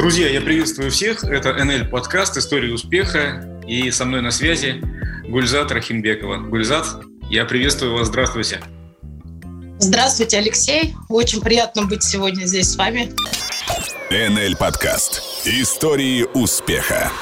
Друзья, я приветствую всех. Это НЛ подкаст «История успеха». И со мной на связи Гульзат Рахимбекова. Гульзат, я приветствую вас. Здравствуйте. Здравствуйте, Алексей. Очень приятно быть сегодня здесь с вами. НЛ подкаст «Истории успеха».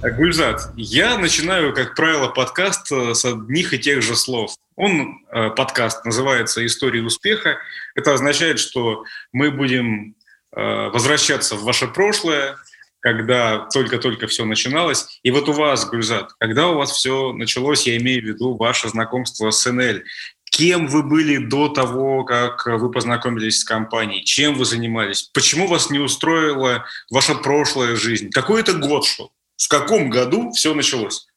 Гульзат, я начинаю, как правило, подкаст э, с одних и тех же слов. Он, э, подкаст, называется «История успеха». Это означает, что мы будем возвращаться в ваше прошлое, когда только-только все начиналось. И вот у вас, Гульзат, когда у вас все началось, я имею в виду ваше знакомство с НЛ, кем вы были до того, как вы познакомились с компанией, чем вы занимались, почему вас не устроила ваша прошлая жизнь, какой это год шел, в каком году все началось?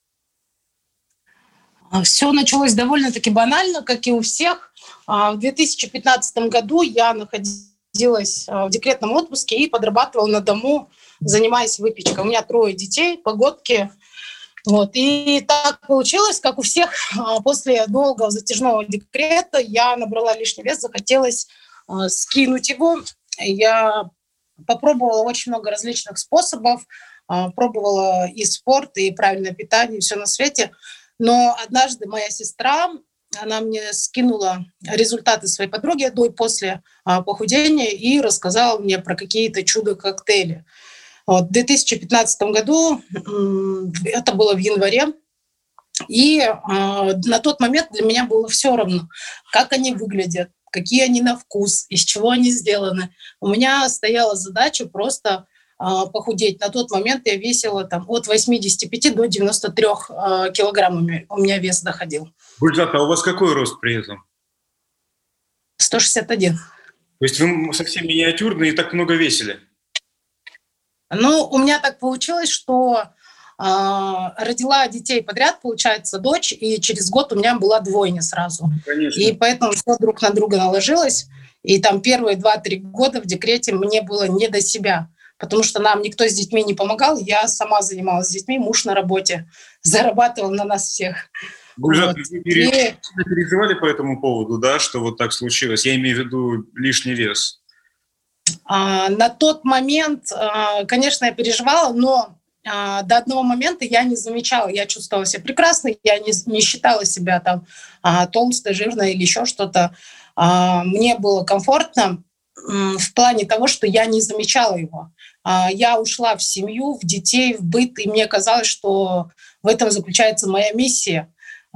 Все началось довольно-таки банально, как и у всех. А, в 2015 году я находилась находилась э, в декретном отпуске и подрабатывала на дому, занимаясь выпечкой. У меня трое детей, погодки. Вот. И так получилось, как у всех, э, после долгого затяжного декрета я набрала лишний вес, захотелось э, скинуть его. Я попробовала очень много различных способов, пробовала и спорт, и правильное питание, и все на свете. Но однажды моя сестра она мне скинула результаты своей подруги до и после а, похудения и рассказала мне про какие-то чудо-коктейли. Вот, в 2015 году, это было в январе, и э, на тот момент для меня было все равно, как они выглядят, какие они на вкус, из чего они сделаны. У меня стояла задача просто похудеть. На тот момент я весила там, от 85 до 93 э, килограммами. У меня вес доходил. Гульзат, а у вас какой рост при этом? 161. То есть вы совсем миниатюрные и так много весили? Ну, у меня так получилось, что э, родила детей подряд, получается, дочь, и через год у меня была двойня сразу. Конечно. И поэтому все друг на друга наложилось. И там первые два-три года в декрете мне было не до себя, потому что нам никто с детьми не помогал. Я сама занималась с детьми, муж на работе зарабатывал на нас всех. Гульжат, вот. вы переживали по этому поводу, да, что вот так случилось? Я имею в виду лишний вес. А, на тот момент, а, конечно, я переживала, но а, до одного момента я не замечала, я чувствовала себя прекрасно, я не, не считала себя там а, толстой, жирной или еще что-то. А, мне было комфортно в плане того, что я не замечала его. А, я ушла в семью, в детей, в быт, и мне казалось, что в этом заключается моя миссия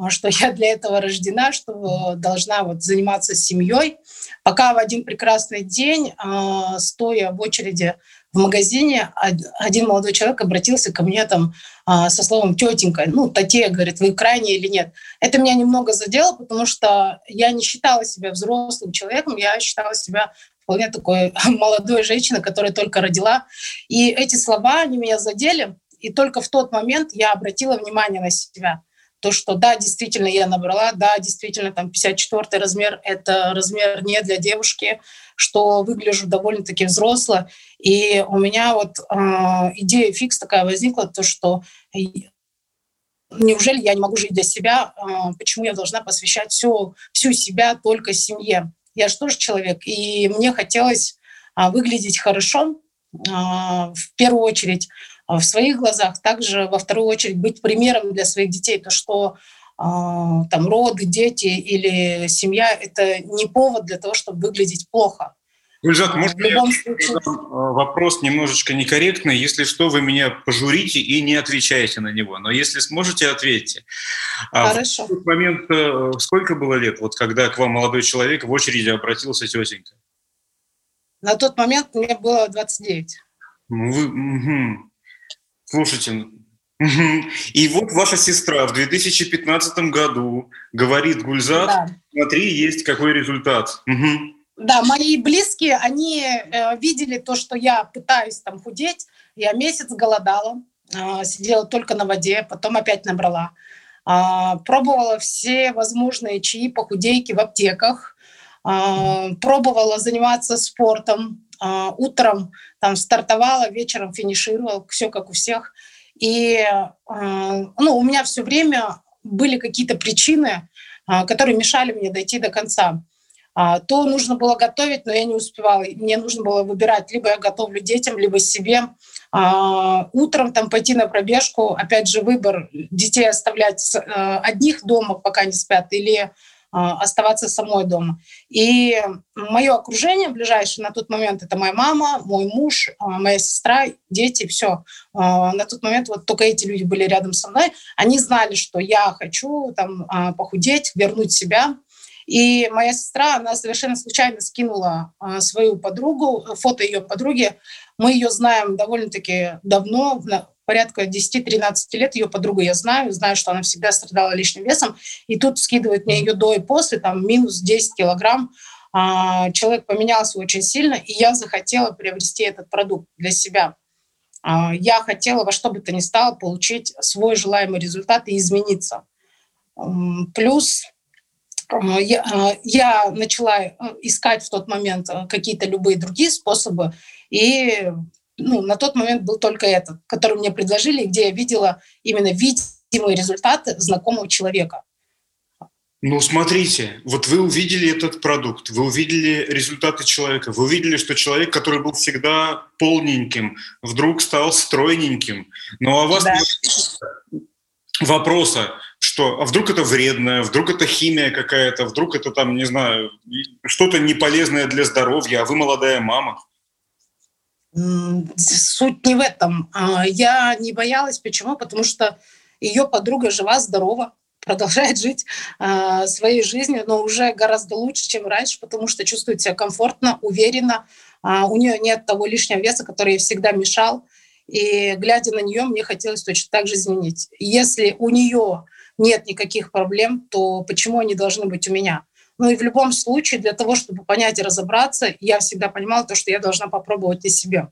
что я для этого рождена, что должна вот заниматься семьей. Пока в один прекрасный день, а, стоя в очереди в магазине, один молодой человек обратился ко мне там а, со словом «тетенька», ну, Татья, говорит, вы крайне или нет. Это меня немного задело, потому что я не считала себя взрослым человеком, я считала себя вполне такой молодой женщиной, которая только родила. И эти слова, они меня задели, и только в тот момент я обратила внимание на себя – то, что да, действительно я набрала, да, действительно там 54 размер – это размер не для девушки, что выгляжу довольно-таки взросло. И у меня вот э, идея фикс такая возникла, то, что неужели я не могу жить для себя, э, почему я должна посвящать всю, всю себя только семье? Я же тоже человек, и мне хотелось э, выглядеть хорошо, э, в первую очередь а в своих глазах, также во вторую очередь быть примером для своих детей, то что а, там роды, дети или семья – это не повод для того, чтобы выглядеть плохо. Гульзат, а, может, я случае... вопрос немножечко некорректный. Если что, вы меня пожурите и не отвечаете на него. Но если сможете, ответьте. Хорошо. В тот момент э, сколько было лет, вот когда к вам молодой человек в очереди обратился тетенька? На тот момент мне было 29. Ну, вы, угу. Слушайте, и вот ваша сестра в 2015 году говорит, Гульзат, да. смотри, есть какой результат. Да, мои близкие, они э, видели то, что я пытаюсь там худеть. Я месяц голодала, э, сидела только на воде, потом опять набрала. Э, пробовала все возможные чаи, похудейки в аптеках. Э, пробовала заниматься спортом, а, утром там стартовала, вечером финишировала, все как у всех. И а, ну, у меня все время были какие-то причины, а, которые мешали мне дойти до конца. А, то нужно было готовить, но я не успевала. Мне нужно было выбирать, либо я готовлю детям, либо себе. А, утром там пойти на пробежку, опять же, выбор детей оставлять э, одних дома, пока не спят, или а, оставаться самой дома. И мое окружение ближайшее на тот момент это моя мама, мой муж, моя сестра, дети, все. На тот момент вот только эти люди были рядом со мной. Они знали, что я хочу там похудеть, вернуть себя. И моя сестра, она совершенно случайно скинула а, свою подругу, фото ее подруги. Мы ее знаем довольно-таки давно, порядка 10-13 лет ее подругу я знаю, знаю, что она всегда страдала лишним весом, и тут скидывает мне ее до и после, там минус 10 килограмм. А, человек поменялся очень сильно, и я захотела приобрести этот продукт для себя. А, я хотела во что бы то ни стало получить свой желаемый результат и измениться. Плюс я, а, я начала э, искать в тот момент э, какие-то любые другие способы, и ну, на тот момент был только этот, который мне предложили, где я видела именно видимые результаты знакомого человека. Ну, смотрите, вот вы увидели этот продукт, вы увидели результаты человека, вы увидели, что человек, который был всегда полненьким, вдруг стал стройненьким. Но у вас да. Вопроса, что а вдруг это вредное, вдруг это химия какая-то, вдруг это там, не знаю, что-то неполезное для здоровья, а вы молодая мама. Суть не в этом. А, я не боялась. Почему? Потому что ее подруга жива, здорова, продолжает жить а, своей жизнью, но уже гораздо лучше, чем раньше, потому что чувствует себя комфортно, уверенно. А, у нее нет того лишнего веса, который ей всегда мешал. И глядя на нее, мне хотелось точно так же изменить. Если у нее нет никаких проблем, то почему они должны быть у меня? Ну и в любом случае, для того, чтобы понять и разобраться, я всегда понимала то, что я должна попробовать и себе.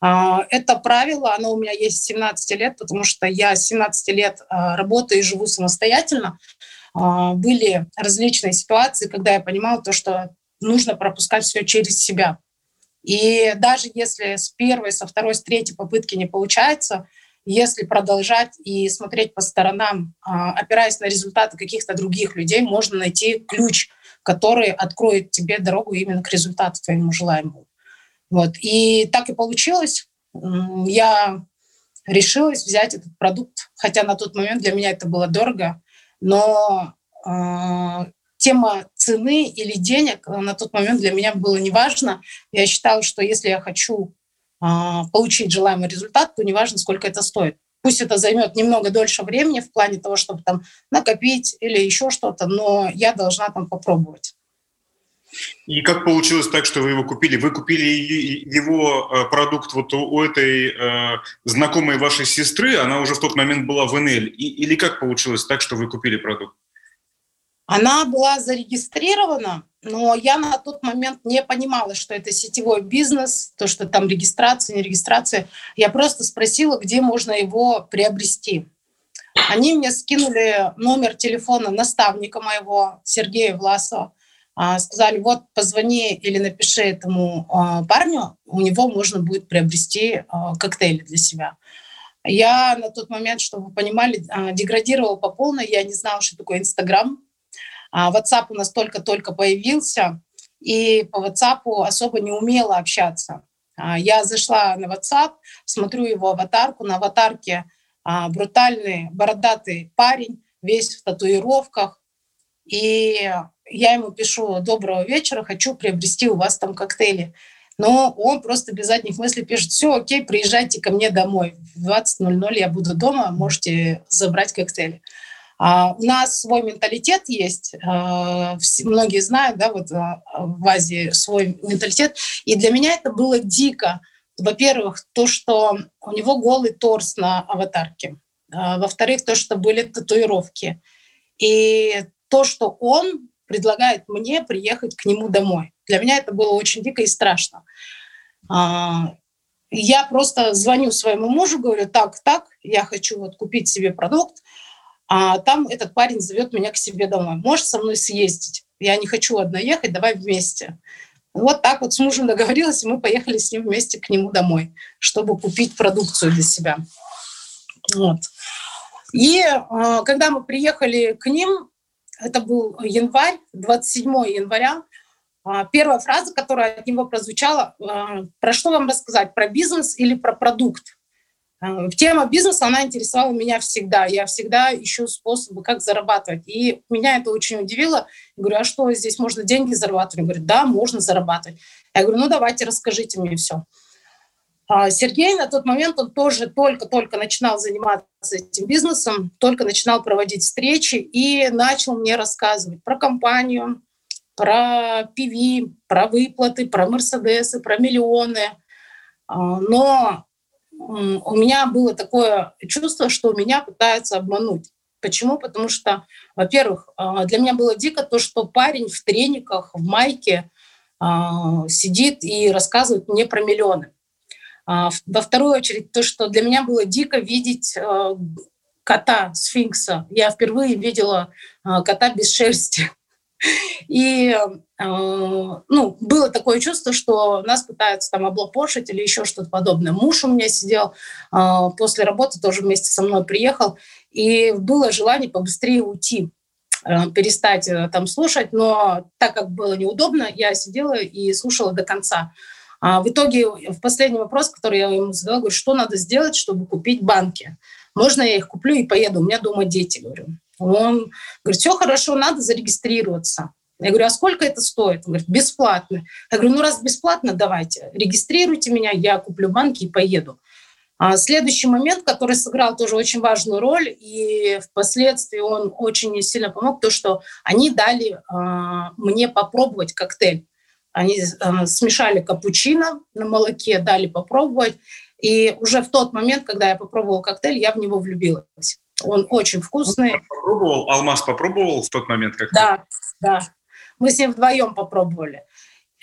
А, это правило, оно у меня есть с 17 лет, потому что я с 17 лет а, работаю и живу самостоятельно. А, были различные ситуации, когда я понимала то, что нужно пропускать все через себя. И даже если с первой, со второй, с третьей попытки не получается, если продолжать и смотреть по сторонам, а, опираясь на результаты каких-то других людей, можно найти ключ, который откроет тебе дорогу именно к результату твоему желаемому. Вот. И так и получилось. Я решилась взять этот продукт, хотя на тот момент для меня это было дорого, но э, тема цены или денег на тот момент для меня было неважно. Я считала, что если я хочу а, получить желаемый результат, то неважно, сколько это стоит. Пусть это займет немного дольше времени в плане того, чтобы там накопить или еще что-то, но я должна там попробовать. И как получилось так, что вы его купили? Вы купили его э, продукт вот у этой э, знакомой вашей сестры, она уже в тот момент была в НЛ, или как получилось так, что вы купили продукт? Она была зарегистрирована, но я на тот момент не понимала, что это сетевой бизнес, то, что там регистрация, не регистрация. Я просто спросила, где можно его приобрести. Они мне скинули номер телефона наставника моего, Сергея Власова. А, сказали, вот позвони или напиши этому а, парню, у него можно будет приобрести а, коктейли для себя. Я на тот момент, чтобы вы понимали, деградировала по полной, я не знала, что такое Инстаграм, а WhatsApp у нас только-только появился, и по WhatsApp особо не умела общаться. А, я зашла на WhatsApp, смотрю его аватарку. На аватарке а, брутальный бородатый парень, весь в татуировках. И я ему пишу «Доброго вечера, хочу приобрести у вас там коктейли». Но он просто без задних мыслей пишет «Все, окей, приезжайте ко мне домой. В 20.00 я буду дома, можете забрать коктейли». А у нас свой менталитет есть, а, многие знают, да, вот а, в Азии свой менталитет, и для меня это было дико. Во-первых, то, что у него голый торс на аватарке. Во-вторых, то, что были татуировки. И то, что он предлагает мне приехать к нему домой. Для меня это было очень дико и страшно. Я просто звоню своему мужу, говорю, так, так, я хочу вот купить себе продукт, а там этот парень зовет меня к себе домой. Можешь со мной съездить? Я не хочу одна ехать, давай вместе. Вот так вот с мужем договорилась, и мы поехали с ним вместе к нему домой, чтобы купить продукцию для себя. Вот. И э, когда мы приехали к ним, это был январь, 27 января, А, первая фраза, которая от него прозвучала, а, про что вам рассказать, про бизнес или про продукт? А, тема бизнеса, она интересовала меня всегда. Я всегда ищу способы, как зарабатывать. И меня это очень удивило. Я говорю, а что, здесь можно деньги зарабатывать? Он говорит, да, можно зарабатывать. Я говорю, ну давайте, расскажите мне все. Сергей на тот момент, он тоже только-только начинал заниматься этим бизнесом, только начинал проводить встречи и начал мне рассказывать про компанию, про PV, про выплаты, про Мерседесы, про миллионы. А, но у меня было такое чувство, что меня пытаются обмануть. Почему? Потому что, во-первых, а, для меня было дико то, что парень в трениках, в майке а, сидит и рассказывает мне про миллионы. Во вторую очередь, то, что для меня было дико видеть кота сфинкса. Я впервые видела кота без шерсти. И э, ну, было такое чувство, что нас пытаются там облапошить или еще что-то подобное. Муж у меня сидел э, после работы, тоже вместе со мной приехал, и было желание побыстрее уйти э, перестать там слушать, но так как было неудобно, я сидела и слушала до конца. А в итоге в последний вопрос, который я ему задала, говорю, что надо сделать, чтобы купить банки? Можно я их куплю и поеду? У меня дома дети, говорю. Он говорит, все хорошо, надо зарегистрироваться. Я говорю, а сколько это стоит? Он говорит, бесплатно. Я говорю, ну раз бесплатно, давайте, регистрируйте меня, я куплю банки и поеду. А следующий момент, который сыграл тоже очень важную роль, и впоследствии он очень сильно помог, то, что они дали э, мне попробовать коктейль. Они э, смешали капучино на молоке, дали попробовать. И уже в тот момент, когда я попробовала коктейль, я в него влюбилась. Он очень вкусный. Он попробовал, Алмаз попробовал в тот момент как Да, да. Мы с ним вдвоем попробовали.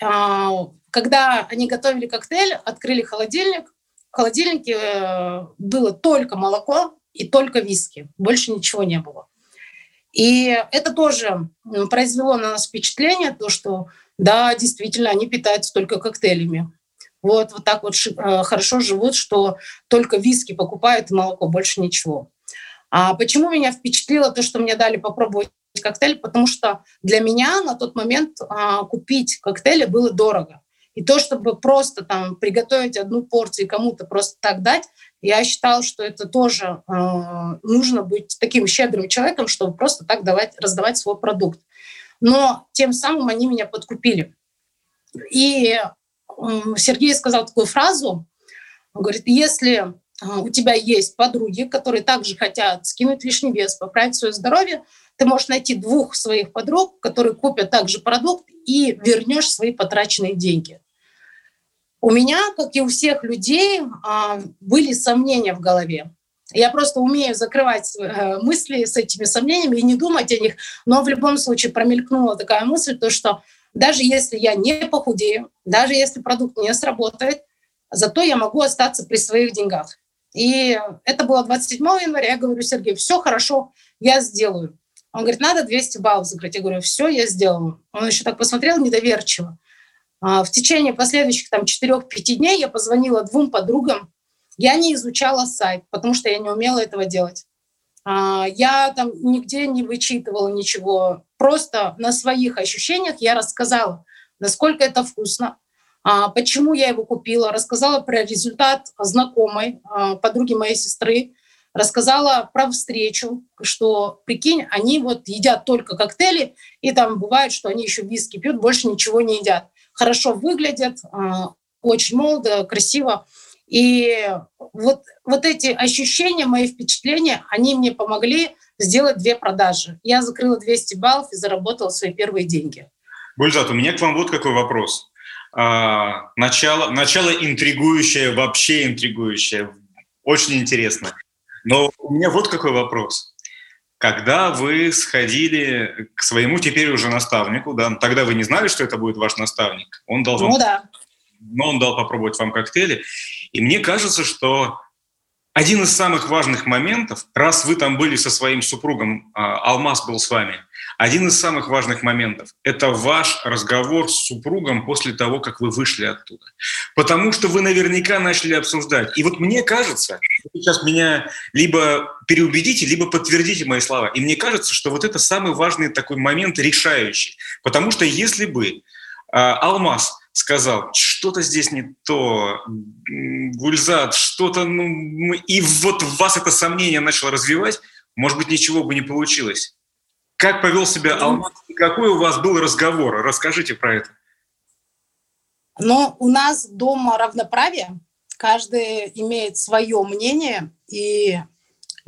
А, когда они готовили коктейль, открыли холодильник. В холодильнике э, было только молоко и только виски. Больше ничего не было. И это тоже произвело на нас впечатление, то, что да, действительно, они питаются только коктейлями. Вот, вот так вот э, хорошо живут, что только виски покупают и молоко, больше ничего. А почему меня впечатлило то, что мне дали попробовать коктейль? Потому что для меня на тот момент а, купить коктейли было дорого. И то, чтобы просто там приготовить одну порцию кому-то просто так дать, я считала, что это тоже э, нужно быть таким щедрым человеком, чтобы просто так давать, раздавать свой продукт. Но тем самым они меня подкупили. И э, Сергей сказал такую фразу, он говорит, если у тебя есть подруги, которые также хотят скинуть лишний вес, поправить свое здоровье, ты можешь найти двух своих подруг, которые купят также продукт и вернешь свои потраченные деньги. У меня, как и у всех людей, а, были сомнения в голове. Я просто умею закрывать э, мысли с этими сомнениями и не думать о них, но в любом случае промелькнула такая мысль, то что даже если я не похудею, даже если продукт не сработает, зато я могу остаться при своих деньгах. И это было 27 января. Я говорю, Сергей, все хорошо, я сделаю. Он говорит, надо 200 баллов закрыть. Я говорю, все, я сделаю. Он еще так посмотрел недоверчиво. А, в течение последующих там 4-5 дней я позвонила двум подругам. Я не изучала сайт, потому что я не умела этого делать. А, я там нигде не вычитывала ничего. Просто на своих ощущениях я рассказала, насколько это вкусно, почему я его купила, рассказала про результат знакомой, а, подруги моей сестры, рассказала про встречу, что, прикинь, они вот едят только коктейли, и там бывает, что они еще виски пьют, больше ничего не едят. Хорошо выглядят, а, очень молодо, красиво. И вот, вот эти ощущения, мои впечатления, они мне помогли сделать две продажи. Я закрыла 200 баллов и заработала свои первые деньги. Гульзат, у меня к вам вот какой вопрос. А, начало, начало интригующее, вообще интригующее, очень интересно. Но у меня вот какой вопрос. Когда вы сходили к своему теперь уже наставнику, да, тогда вы не знали, что это будет ваш наставник, он дал вам, ну, да. но он дал попробовать вам коктейли, и мне кажется, что один из самых важных моментов, раз вы там были со своим супругом, а, Алмаз был с вами, один из самых важных моментов – это ваш разговор с супругом после того, как вы вышли оттуда. Потому что вы наверняка начали обсуждать. И вот мне кажется, сейчас меня либо переубедите, либо подтвердите мои слова. И мне кажется, что вот это самый важный такой момент, решающий. Потому что если бы а, Алмаз сказал, что-то здесь не то, Гульзат, что-то, ну, и вот вас это сомнение начало развивать, может быть, ничего бы не получилось. Как повел себя ну, Алмаз? Какой у вас был разговор? Расскажите про это. Но у нас дома равноправие. Каждый имеет свое мнение, и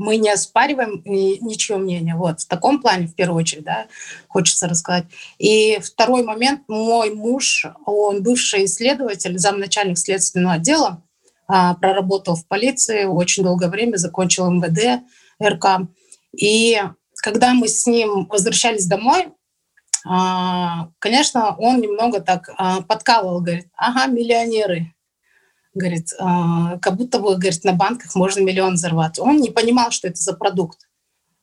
мы не оспариваем ничье мнение. Вот в таком плане, в первую очередь, да, хочется рассказать. И второй момент. Мой муж, он бывший исследователь, замначальник следственного отдела, а, проработал в полиции очень долгое время, закончил МВД, РК. И когда мы с ним возвращались домой, а, конечно, он немного так а, подкалывал, говорит, ага, миллионеры, говорит, а, как будто бы, говорит, на банках можно миллион взорвать. Он не понимал, что это за продукт.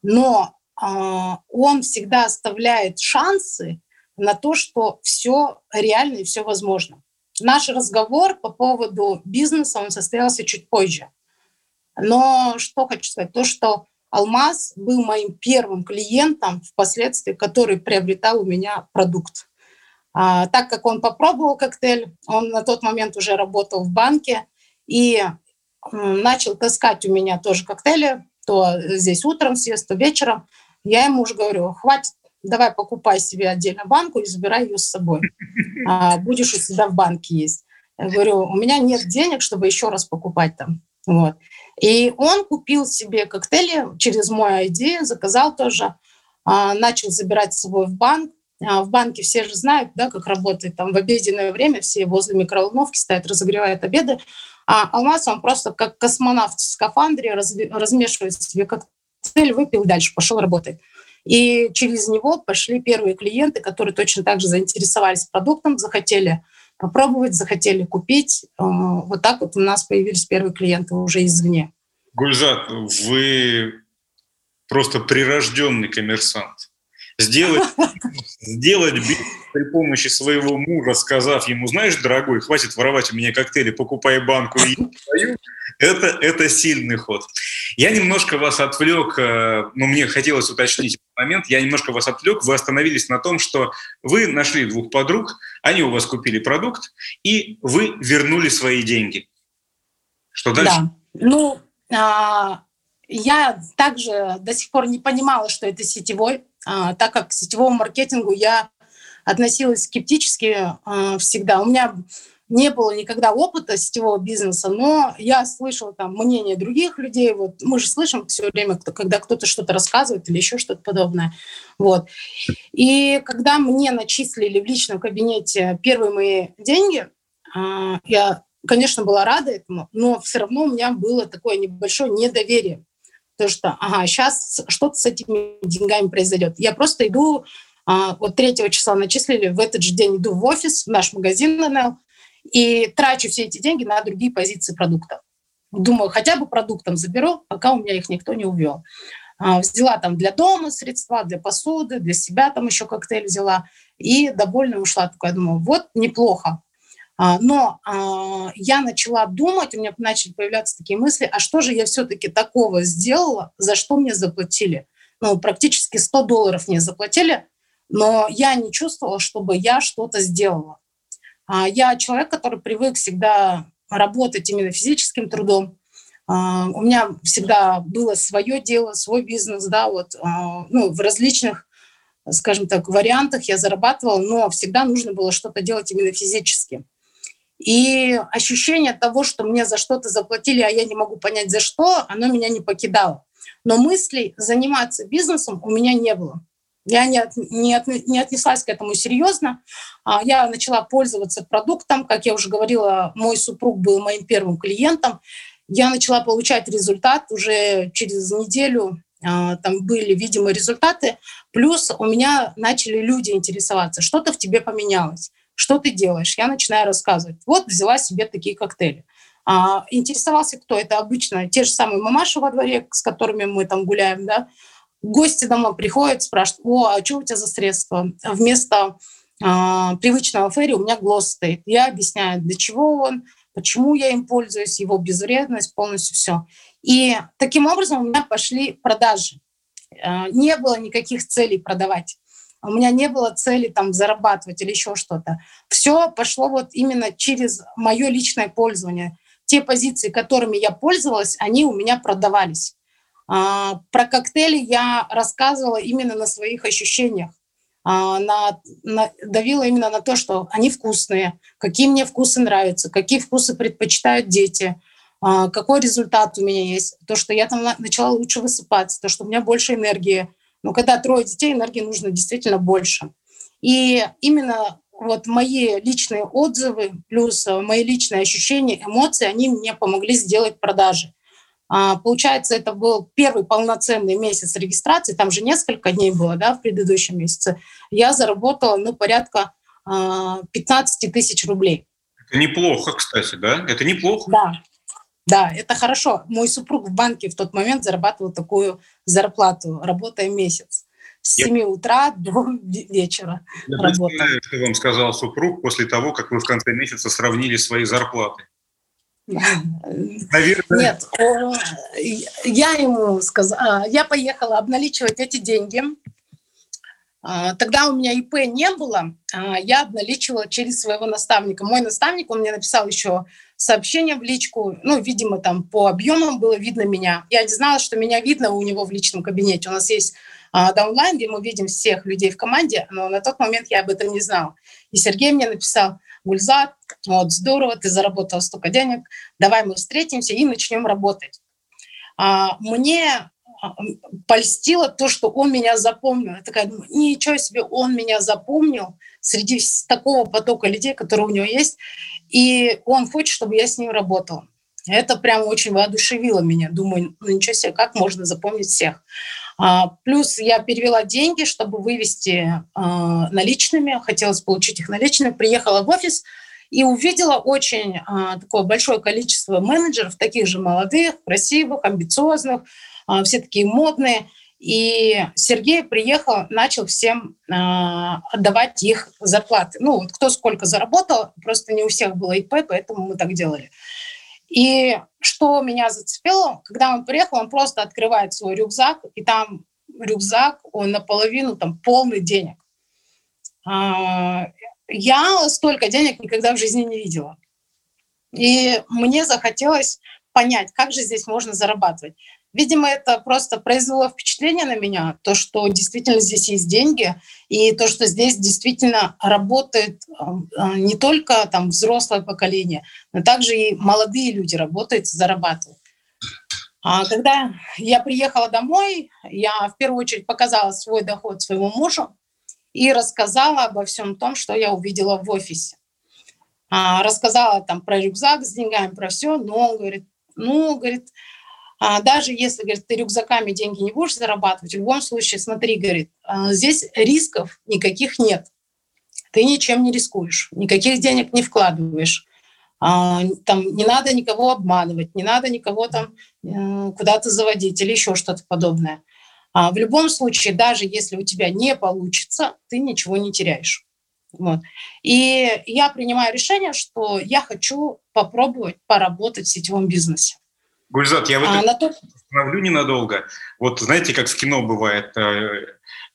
Но он всегда оставляет шансы на то, что все реально и все возможно. Наш разговор по поводу бизнеса, он состоялся чуть позже. Но что хочу сказать, то, что Алмаз был моим первым клиентом впоследствии, который приобретал у меня продукт. А, так как он попробовал коктейль, он на тот момент уже работал в банке и начал таскать у меня тоже коктейли, то здесь утром съест, то вечером. Я ему уже говорю, хватит, давай покупай себе отдельно банку и забирай ее с собой. А, будешь у себя в банке есть. Я говорю, у меня нет денег, чтобы еще раз покупать там. Вот. И он купил себе коктейли через мой ID, заказал тоже, а, начал забирать с собой в банк. А, в банке все же знают, да, как работает. Там в обеденное время все возле микроволновки стоят, разогревают обеды. А Алмаз, он просто как космонавт в скафандре размешивает себе коктейль, выпил, дальше пошел работать. И через него пошли первые клиенты, которые точно так же заинтересовались продуктом, захотели попробовать, захотели купить. Э, вот так вот у нас появились первые клиенты уже извне. Гульзат, вы просто прирожденный коммерсант. Сделать, сделать бизнес при помощи своего мужа, сказав ему, знаешь, дорогой, хватит воровать у меня коктейли, покупай банку и свою, это, это сильный ход. Я немножко вас отвлек, э, но ну, мне хотелось уточнить этот момент, я немножко вас отвлек, вы остановились на том, что вы нашли двух подруг, они у вас купили продукт, и вы вернули свои деньги. Что дальше? Да, ну, а, я также до сих пор не понимала, что это сетевой, так как к сетевому маркетингу я относилась скептически а, всегда. У меня не было никогда опыта сетевого бизнеса, но я слышала там мнение других людей. Вот мы же слышим все время, когда кто-то что-то рассказывает или еще что-то подобное. Вот. И когда мне начислили в личном кабинете первые мои деньги, я, конечно, была рада этому, но все равно у меня было такое небольшое недоверие. То, что, ага, сейчас что-то с этими деньгами произойдет. Я просто иду, вот 3 числа начислили, в этот же день иду в офис, в наш магазин НЛ, и трачу все эти деньги на другие позиции продуктов. Думаю, хотя бы продуктом заберу, пока у меня их никто не увел. А, взяла там для дома средства, для посуды, для себя там еще коктейль взяла. И довольно ушла. Такая, думаю, вот неплохо. А, но а, я начала думать, у меня начали появляться такие мысли, а что же я все-таки такого сделала, за что мне заплатили? Ну, практически 100 долларов мне заплатили, но я не чувствовала, чтобы я что-то сделала. А, я человек, который привык всегда работать именно физическим трудом. У меня всегда было свое дело, свой бизнес, да, вот, ну, в различных, скажем так, вариантах я зарабатывала, но всегда нужно было что-то делать именно физически. И ощущение того, что мне за что-то заплатили, а я не могу понять за что, оно меня не покидало. Но мыслей заниматься бизнесом у меня не было. Я не, не, от, не отнеслась к этому серьезно. А, я начала пользоваться продуктом. Как я уже говорила, мой супруг был моим первым клиентом. Я начала получать результат уже через неделю. А, там были видимые результаты. Плюс у меня начали люди интересоваться, что-то в тебе поменялось, что ты делаешь. Я начинаю рассказывать. Вот взяла себе такие коктейли. А, интересовался кто? Это обычно те же самые мамаши во дворе, с которыми мы там гуляем, да, Гости домой приходят, спрашивают, о, а что у тебя за средства? Вместо э, привычного ферри у меня глосс стоит. Я объясняю, для чего он, почему я им пользуюсь, его безвредность, полностью все. И таким образом у меня пошли продажи. Э, не было никаких целей продавать. У меня не было цели там зарабатывать или еще что-то. Все пошло вот именно через мое личное пользование. Те позиции, которыми я пользовалась, они у меня продавались. А, про коктейли я рассказывала именно на своих ощущениях. А, на, на, давила именно на то, что они вкусные, какие мне вкусы нравятся, какие вкусы предпочитают дети, а, какой результат у меня есть, то, что я там начала лучше высыпаться, то, что у меня больше энергии. Но когда трое детей, энергии нужно действительно больше. И именно вот мои личные отзывы плюс мои личные ощущения, эмоции, они мне помогли сделать продажи. А, получается, это был первый полноценный месяц регистрации, там же несколько дней было да, в предыдущем месяце. Я заработала ну, порядка 15 тысяч рублей. Это неплохо, кстати, да? Это неплохо. Да, да, это хорошо. Мой супруг в банке в тот момент зарабатывал такую зарплату, работая месяц. С 7 утра до вечера Я представляю, что вам сказал супруг после того, как вы в конце месяца сравнили свои зарплаты. Наверное. Нет, я ему сказала, я поехала обналичивать эти деньги. А, тогда у меня ИП не было, а, я обналичивала через своего наставника. Мой наставник, он мне написал еще сообщение в личку, ну, видимо, там по объемам было видно меня. Я не знала, что меня видно у него в личном кабинете. У нас есть а, даунлайн, где мы видим всех людей в команде, но на тот момент я об этом не знала. И Сергей мне написал, Гульзат, вот здорово, ты заработала столько денег, давай мы встретимся и начнем работать. А, мне а, польстило то, что он меня запомнил. Я такая думаю, ничего себе, он меня запомнил среди такого потока людей, которые у него есть, и он хочет, чтобы я с ним работала. Это прям очень воодушевило меня. Думаю, ну ничего себе, как можно запомнить всех. А, плюс я перевела деньги, чтобы вывести а, наличными. Хотелось получить их наличными. Приехала в офис и увидела очень а, такое большое количество менеджеров, таких же молодых, красивых, амбициозных, а, все такие модные. И Сергей приехал, начал всем э, отдавать их зарплаты. Ну, вот кто сколько заработал, просто не у всех было ИП, поэтому мы так делали. И что меня зацепило, когда он приехал, он просто открывает свой рюкзак, и там рюкзак, он наполовину там полный денег. Э, я столько денег никогда в жизни не видела. И мне захотелось понять, как же здесь можно зарабатывать. Видимо, это просто произвело впечатление на меня, то, что действительно здесь есть деньги, и то, что здесь действительно работает э, не только там взрослое поколение, но также и молодые люди работают, зарабатывают. А когда я приехала домой, я в первую очередь показала свой доход своему мужу и рассказала обо всем том, что я увидела в офисе. А, рассказала там про рюкзак с деньгами, про все, но он говорит, ну, говорит, а даже если, говорит, ты рюкзаками деньги не будешь зарабатывать, в любом случае, смотри, говорит, а, здесь рисков никаких нет. Ты ничем не рискуешь, никаких денег не вкладываешь. А, там не надо никого обманывать, не надо никого там э, куда-то заводить или еще что-то подобное. А в любом случае, даже если у тебя не получится, ты ничего не теряешь. Вот. И я принимаю решение, что я хочу попробовать поработать в сетевом бизнесе. Гульзат, я в этом а, то... остановлю ненадолго. Вот знаете, как в кино бывает, э,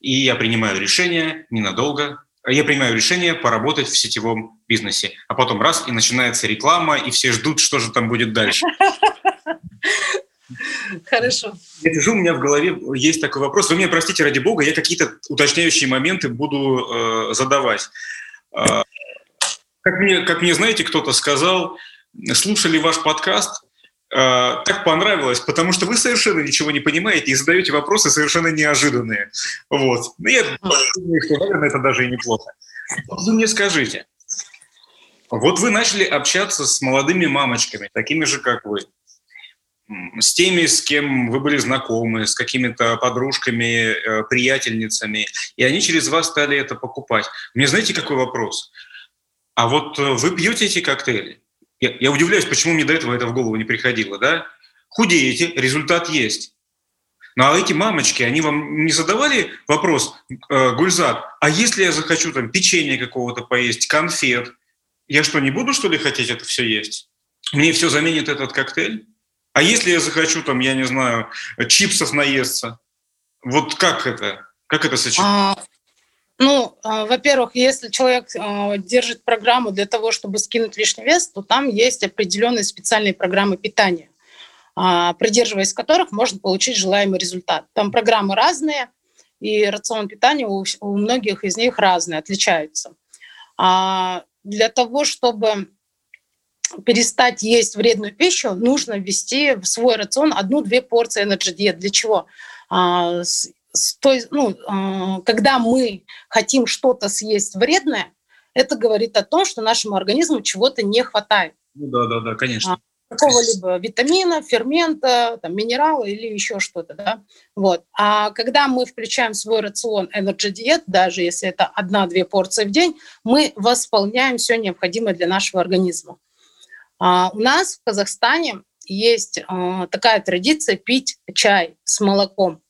и я принимаю решение ненадолго, я принимаю решение поработать в сетевом бизнесе, а потом раз, и начинается реклама, и все ждут, что же там будет дальше. Хорошо. Я сижу, у меня в голове есть такой вопрос. Вы меня простите, ради бога, я какие-то уточняющие моменты буду э, задавать. Э, как, мне, как мне, знаете, кто-то сказал, слушали ваш подкаст, так понравилось, потому что вы совершенно ничего не понимаете и задаете вопросы совершенно неожиданные. Вот. Ну, я думаю, что, наверное, это даже и неплохо. Вы мне скажите, вот вы начали общаться с молодыми мамочками, такими же, как вы, с теми, с кем вы были знакомы, с какими-то подружками, э, приятельницами, и они через вас стали это покупать. Мне знаете, какой вопрос? А вот э, вы пьете эти коктейли? Я, я удивляюсь, почему мне до этого это в голову не приходило, да? Худеете, результат есть. Ну а эти мамочки, они вам не задавали вопрос, э, Гульзат, а если я захочу там печенье какого-то поесть, конфет, я что, не буду что ли хотеть это все есть? Мне все заменит этот коктейль? А если я захочу там, я не знаю, чипсов наесться? Вот как это? Как это сочетается? Ну, э, во-первых, если человек э, держит программу для того, чтобы скинуть лишний вес, то там есть определенные специальные программы питания, э, придерживаясь которых можно получить желаемый результат. Там программы разные, и рацион питания у, многих из них разные, отличаются. А для того, чтобы перестать есть вредную пищу, нужно ввести в свой рацион одну-две порции Diet. Для чего? С той, ну, когда мы хотим что-то съесть вредное, это говорит о том, что нашему организму чего-то не хватает. Ну да, да, да, конечно. А, какого-либо витамина, фермента, там, минерала или еще что-то. Да? Вот. А когда мы включаем в свой рацион Energy Diet, даже если это одна-две порции в день, мы восполняем все необходимое для нашего организма. А у нас в Казахстане есть а, такая традиция пить чай с молоком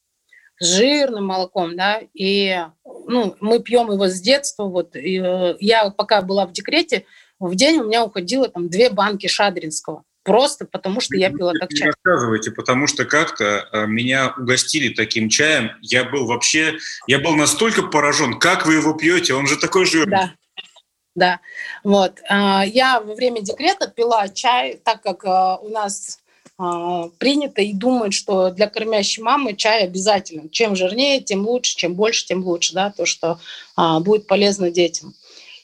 жирным молоком, да, и ну, мы пьем его с детства. Вот, и, э, я пока была в декрете, в день у меня уходило там две банки шадринского. Просто потому, что я пила так чай. Рассказывайте, потому что как-то э, меня угостили таким чаем. Я был вообще, я был настолько поражен, как вы его пьете, он же такой жирный. Да, да. Вот. А, я во время декрета пила чай, так как э, у нас принято и думают, что для кормящей мамы чай обязателен. Чем жирнее, тем лучше, чем больше, тем лучше, да, то, что а, будет полезно детям.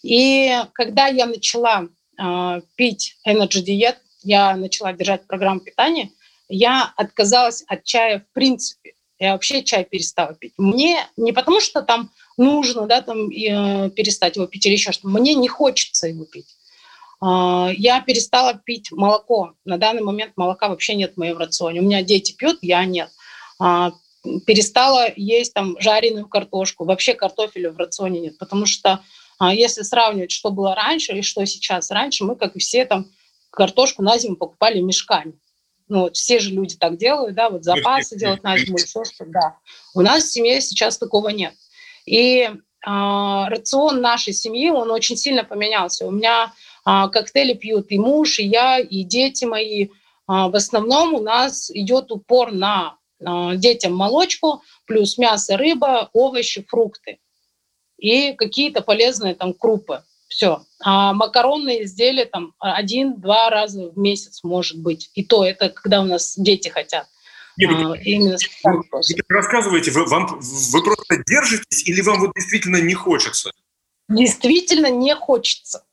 И когда я начала а, пить Energy Diet, я начала держать программу питания, я отказалась от чая в принципе. Я вообще чай перестала пить. Мне не потому, что там нужно да, там, э, перестать его пить или еще что-то. Мне не хочется его пить. А, я перестала пить молоко. На данный момент молока вообще нет в моем рационе. У меня дети пьют, я нет. А, перестала есть там жареную картошку. Вообще картофеля в рационе нет, потому что а, если сравнивать, что было раньше и что сейчас. Раньше мы, как и все, там картошку на зиму покупали мешками. Ну, вот все же люди так делают, да, вот запасы делать на зиму, все что, да. У нас в семье сейчас такого нет. И э, рацион нашей семьи, он очень сильно поменялся. У меня коктейли пьют и муж, и я, и дети мои. А, в основном у нас идет упор на а, детям молочку, плюс мясо, рыба, овощи, фрукты и какие-то полезные там крупы. Все. А макаронные изделия там один-два раза в месяц может быть. И то это когда у нас дети хотят. Нет, а, именно вы, вы рассказываете, вы, вам, вы просто держитесь или вам вот действительно не хочется? Действительно не хочется.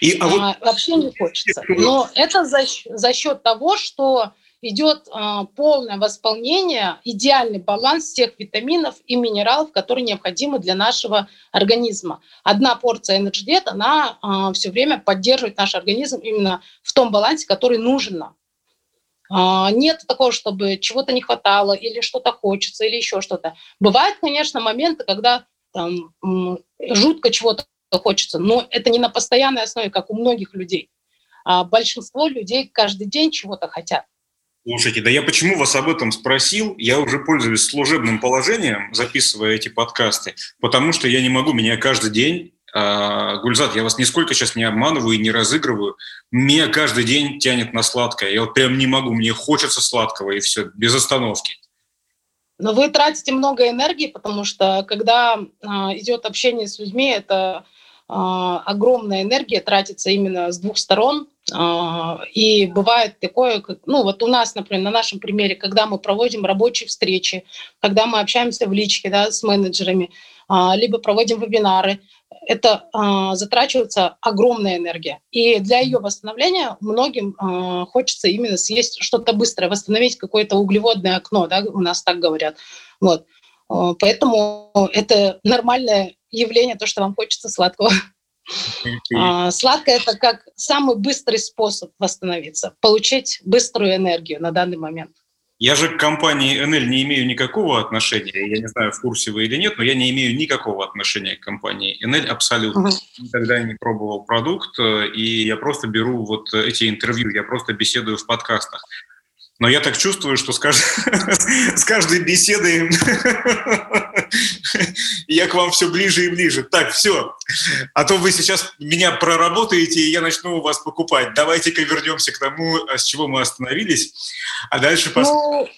И, а вот... а, вообще не хочется. Но это за, за счет того, что идет а, полное восполнение, идеальный баланс всех витаминов и минералов, которые необходимы для нашего организма. Одна порция Energy Diet, она а, все время поддерживает наш организм именно в том балансе, который нужен нам. Нет такого, чтобы чего-то не хватало или что-то хочется или еще что-то. Бывают, конечно, моменты, когда там, жутко чего-то хочется, но это не на постоянной основе, как у многих людей. А большинство людей каждый день чего-то хотят. Слушайте, да я почему вас об этом спросил? Я уже пользуюсь служебным положением, записывая эти подкасты, потому что я не могу, меня каждый день а, Гульзат, я вас нисколько сейчас не обманываю и не разыгрываю. Меня каждый день тянет на сладкое. Я вот прям не могу, мне хочется сладкого, и все, без остановки. Но вы тратите много энергии, потому что когда а, идет общение с людьми, это огромная энергия тратится именно с двух сторон. А, и бывает такое, ну вот у нас, например, на нашем примере, когда мы проводим рабочие встречи, когда мы общаемся в личке да, с менеджерами, а, либо проводим вебинары, это затрачивается огромная энергия. И для ее восстановления многим хочется именно съесть что-то быстрое, восстановить какое-то углеводное окно, да, у нас так говорят. Вот. Поэтому это нормальная явление, то, что вам хочется сладкого. А, сладкое – это как самый быстрый способ восстановиться, получить быструю энергию на данный момент. Я же к компании НЛ не имею никакого отношения. Я не знаю, в курсе вы или нет, но я не имею никакого отношения к компании НЛ абсолютно. Никогда не пробовал продукт, э, и я просто беру вот эти интервью, я просто беседую в подкастах. Но я так чувствую, что с, кажд... с каждой беседой я к вам все ближе и ближе. Так, все. А то вы сейчас меня проработаете, и я начну у вас покупать. Давайте-ка вернемся к тому, с чего мы остановились. А дальше посмотрим.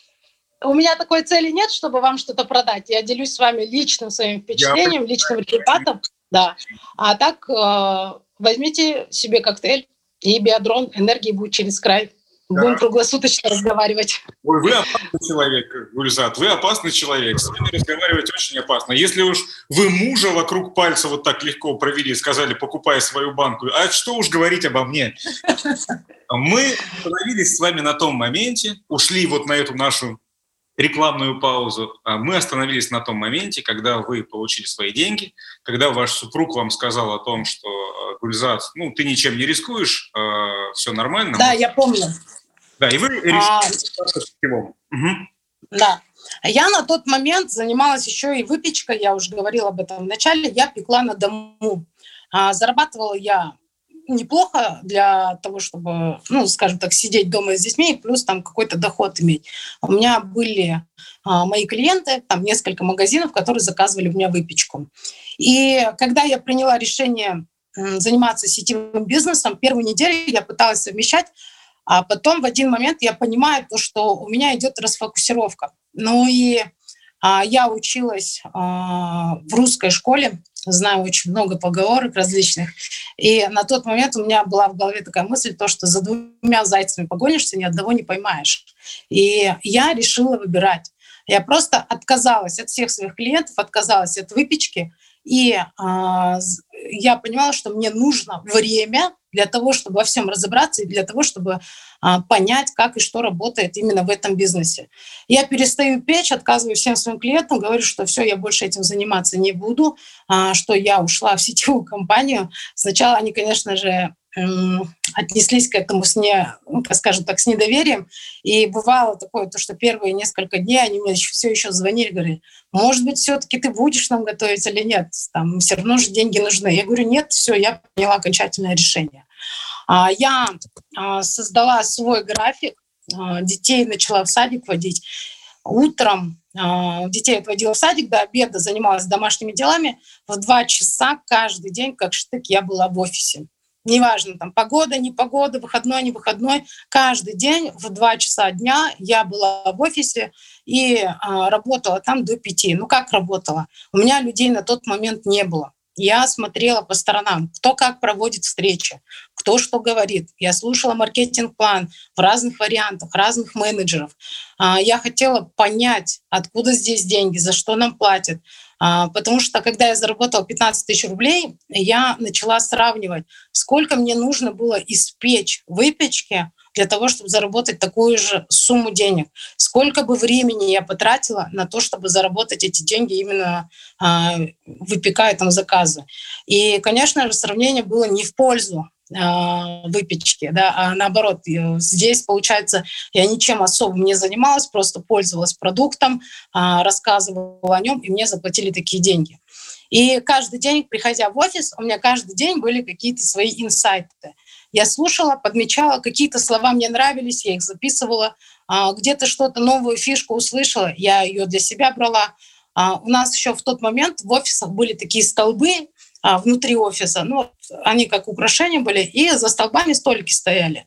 Ну, у меня такой цели нет, чтобы вам что-то продать. Я делюсь с вами личным своим впечатлением, Я личным результатом. Да. А так э, возьмите себе коктейль и биодрон, энергии будет через край. Будем круглосуточно разговаривать. Ой, вы опасный человек, Гульзат, вы опасный человек. С вами разговаривать очень опасно. Если уж вы мужа вокруг пальца вот так легко провели, сказали, покупай свою банку, а что уж говорить обо мне? Мы остановились с вами на том моменте, ушли вот на эту нашу рекламную паузу. А мы остановились на том моменте, когда вы получили свои деньги, когда ваш супруг вам сказал о том, что э, Гульзат, ну, ты ничем не рискуешь, э, все нормально. Да, я помню. Да, и вы решили а... угу. Да. Я на тот момент занималась еще и выпечкой, я уже говорила об этом в начале, я пекла на дому. А, зарабатывала я неплохо для того, чтобы, ну, скажем так, сидеть дома с детьми и плюс там какой-то доход иметь. У меня были а, мои клиенты, там несколько магазинов, которые заказывали у меня выпечку. И когда я приняла решение заниматься сетевым бизнесом, первую неделю я пыталась совмещать, а потом в один момент я понимаю то, что у меня идет расфокусировка. Ну и а, я училась а, в русской школе, знаю очень много поговорок различных. И на тот момент у меня была в голове такая мысль, то, что за двумя зайцами погонишься, ни одного не поймаешь. И я решила выбирать. Я просто отказалась от всех своих клиентов, отказалась от выпечки. И э, я понимала, что мне нужно время для того, чтобы во всем разобраться и для того, чтобы а, понять, как и что работает именно в этом бизнесе. Я перестаю печь, отказываю всем своим клиентам, говорю, что все, я больше этим заниматься не буду, а, что я ушла в сетевую компанию. Сначала они, конечно же, отнеслись к этому с не, ну, скажем так, с недоверием. И бывало такое, то, что первые несколько дней они мне все еще звонили, говорили, может быть, все-таки ты будешь нам готовить или нет? Там все равно же деньги нужны. Я говорю, нет, все, я приняла окончательное решение. А, я а, создала свой график, а, детей начала в садик водить. Утром детей отводила в садик, до обеда занималась домашними делами. В два часа каждый день, как штык, я была в офисе. Неважно, там погода, не погода, выходной, не выходной. Каждый день в два часа дня я была в офисе и а, работала там до пяти. Ну как работала? У меня людей на тот момент не было. Я смотрела по сторонам, кто как проводит встречи, кто что говорит. Я слушала маркетинг-план в разных вариантах, разных менеджеров. А, я хотела понять, откуда здесь деньги, за что нам платят. А, потому что когда я заработала 15 тысяч рублей, я начала сравнивать, сколько мне нужно было испечь выпечки для того, чтобы заработать такую же сумму денег. Сколько бы времени я потратила на то, чтобы заработать эти деньги именно э, выпекая там заказы. И, конечно же, сравнение было не в пользу а, выпечки, да, а наоборот, здесь, получается, я ничем особым не занималась, просто пользовалась продуктом, а, рассказывала о нем, и мне заплатили такие деньги. И каждый день, приходя в офис, у меня каждый день были какие-то свои инсайты. Я слушала, подмечала, какие-то слова мне нравились, я их записывала, а, где-то что-то, новую фишку услышала, я ее для себя брала. А, у нас еще в тот момент в офисах были такие столбы а, внутри офиса, ну, они как украшения были, и за столбами столики стояли.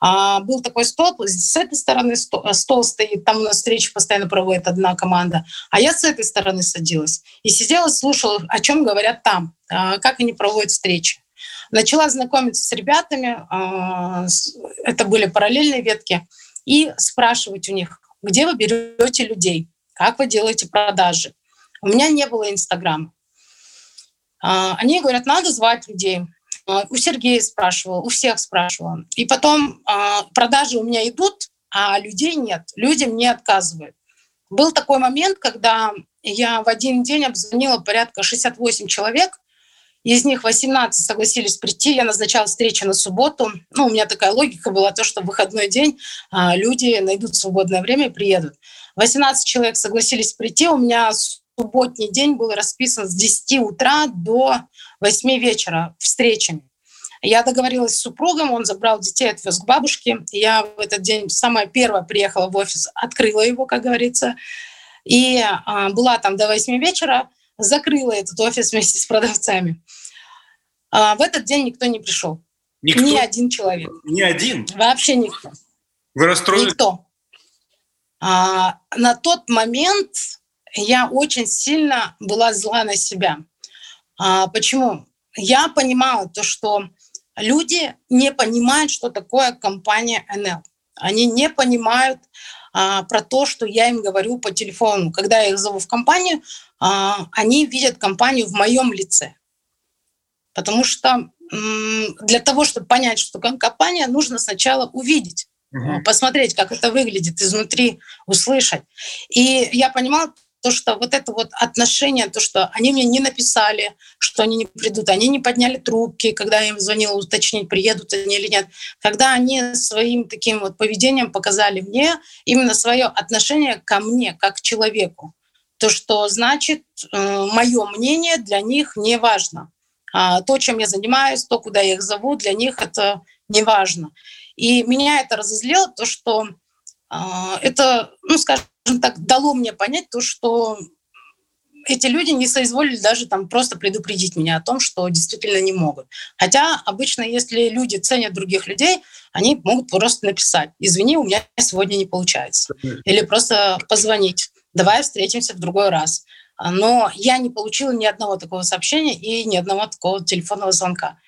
был такой стол, с этой стороны стол, стоит, там у нас встречи постоянно проводит одна команда, а я с этой стороны садилась и сидела, слушала, о чем говорят там, как они проводят встречи. Начала знакомиться с ребятами, а, это были параллельные ветки, и спрашивать у них, где вы берете людей, как вы делаете продажи. У меня не было Инстаграма. А, они говорят, надо звать людей. А, у Сергея спрашивал, у всех спрашивала. И потом продажи у меня идут, а людей нет. Люди мне отказывают. Был такой момент, когда я в один день обзвонила порядка 68 человек, из них 18 согласились прийти. Я назначала встречу на субботу. Ну, у меня такая логика была, то, что в выходной день а, люди найдут свободное время и приедут. 18 человек согласились прийти. У меня субботний день был расписан с 10 утра до 8 вечера встречами. Я договорилась с супругом, он забрал детей, отвез к бабушке. Я в этот день самая первая приехала в офис, открыла его, как говорится, и а, была там до 8 вечера закрыла этот офис вместе с продавцами. А в этот день никто не пришел. Никто? Ни один человек. Ни один? Вообще никто. Вы расстроились? Никто. А, на тот момент я очень сильно была зла на себя. А, почему? Я понимала то, что люди не понимают, что такое компания НЛ. Они не понимают а, про то, что я им говорю по телефону. Когда я их зову в компанию, а, они видят компанию в моем лице. Потому что м, для того, чтобы понять, что такое компания, нужно сначала увидеть угу. посмотреть, как это выглядит изнутри, услышать. И я понимала то, что вот это вот отношение, то, что они мне не написали, что они не придут, они не подняли трубки, когда я им звонила уточнить, приедут они или нет. Когда они своим таким вот поведением показали мне именно свое отношение ко мне, как к человеку. То, что значит, э, мое мнение для них не важно. А то, чем я занимаюсь, то, куда я их зову, для них это не важно. И меня это разозлило, то, что э, это, ну, скажем так, дало мне понять то, что эти люди не соизволили даже там просто предупредить меня о том, что действительно не могут. Хотя обычно, если люди ценят других людей, они могут просто написать, извини, у меня сегодня не получается. Или просто позвонить, давай встретимся в другой раз. Но я не получила ни одного такого сообщения и ни одного такого телефонного звонка.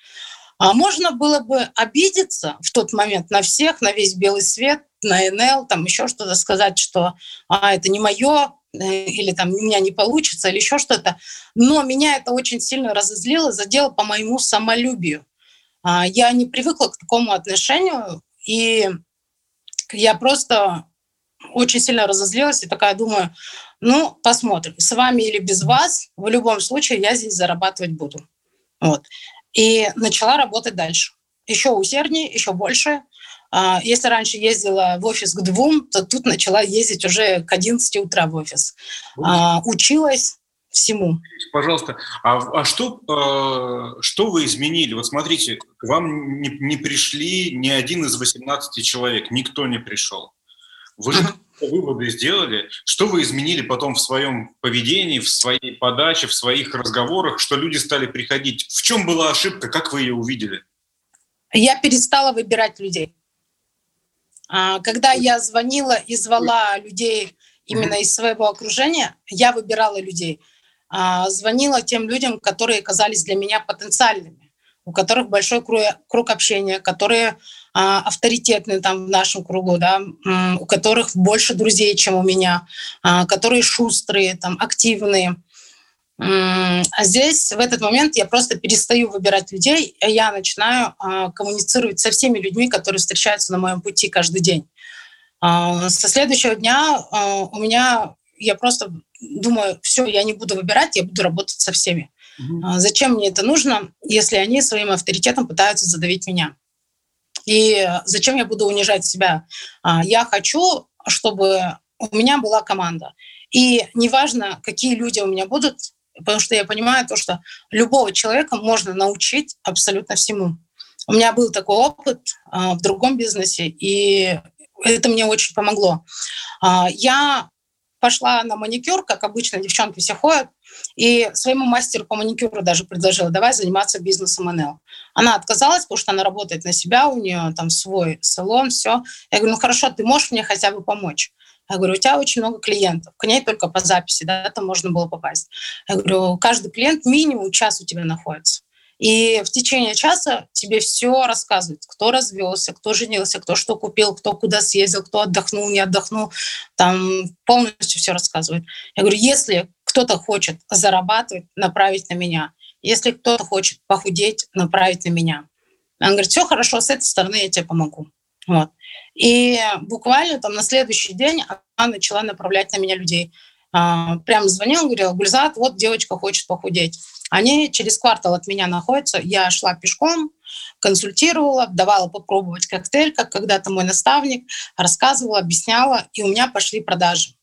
А можно было бы обидеться в тот момент на всех, на весь белый свет, на НЛ, там еще что-то сказать, что а, это не мое, э, или там у меня не получится, или еще что-то. Но меня это очень сильно разозлило, задело по моему самолюбию. А, я не привыкла к такому отношению, и я просто очень сильно разозлилась и такая думаю, ну, посмотрим, с вами или без вас, в любом случае я здесь зарабатывать буду. Вот. И начала работать дальше. Еще усерднее, еще больше. А, если раньше ездила в офис к двум, то тут начала ездить уже к 11 утра в офис. А, училась всему. Пожалуйста, а, а что, э, что вы изменили? Вот смотрите, к вам не, не пришли ни один из 18 человек, никто не пришел. Вы же выводы сделали? Что вы изменили потом в своем поведении, в своей подаче, в своих разговорах, что люди стали приходить? В чем была ошибка? Как вы ее увидели? Я перестала выбирать людей. А, когда я звонила и звала людей именно из своего окружения, я выбирала людей. А, звонила тем людям, которые казались для меня потенциальными, у которых большой круг общения, которые авторитетные там в нашем кругу, да, у которых больше друзей, чем у меня, а, которые шустрые, там, активные. А здесь в этот момент я просто перестаю выбирать людей, и я начинаю коммуницировать со всеми людьми, которые встречаются на моем пути каждый день. Со следующего дня у меня я просто думаю, все, я не буду выбирать, я буду работать со всеми. Угу. Зачем мне это нужно, если они своим авторитетом пытаются задавить меня? И зачем я буду унижать себя? А, я хочу, чтобы у меня была команда. И неважно, какие люди у меня будут, потому что я понимаю то, что любого человека можно научить абсолютно всему. У меня был такой опыт а, в другом бизнесе, и это мне очень помогло. А, я пошла на маникюр, как обычно девчонки все ходят, и своему мастеру по маникюру даже предложила, давай заниматься бизнесом НЛ. Она отказалась, потому что она работает на себя, у нее там свой салон, все. Я говорю, ну хорошо, ты можешь мне хотя бы помочь? Я говорю, у тебя очень много клиентов, к ней только по записи, да, там можно было попасть. Я говорю, каждый клиент минимум час у тебя находится. И в течение часа тебе все рассказывают, кто развелся, кто женился, кто что купил, кто куда съездил, кто отдохнул, не отдохнул. Там полностью все рассказывают. Я говорю, если кто-то хочет зарабатывать, направить на меня. Если кто-то хочет похудеть, направить на меня. Он говорит, все хорошо, с этой стороны я тебе помогу. Вот. И буквально там на следующий день она начала направлять на меня людей. А, прям звонил, говорил, Гульзат, вот девочка хочет похудеть. Они через квартал от меня находятся. Я шла пешком, консультировала, давала попробовать коктейль, как когда-то мой наставник, рассказывала, объясняла, и у меня пошли продажи.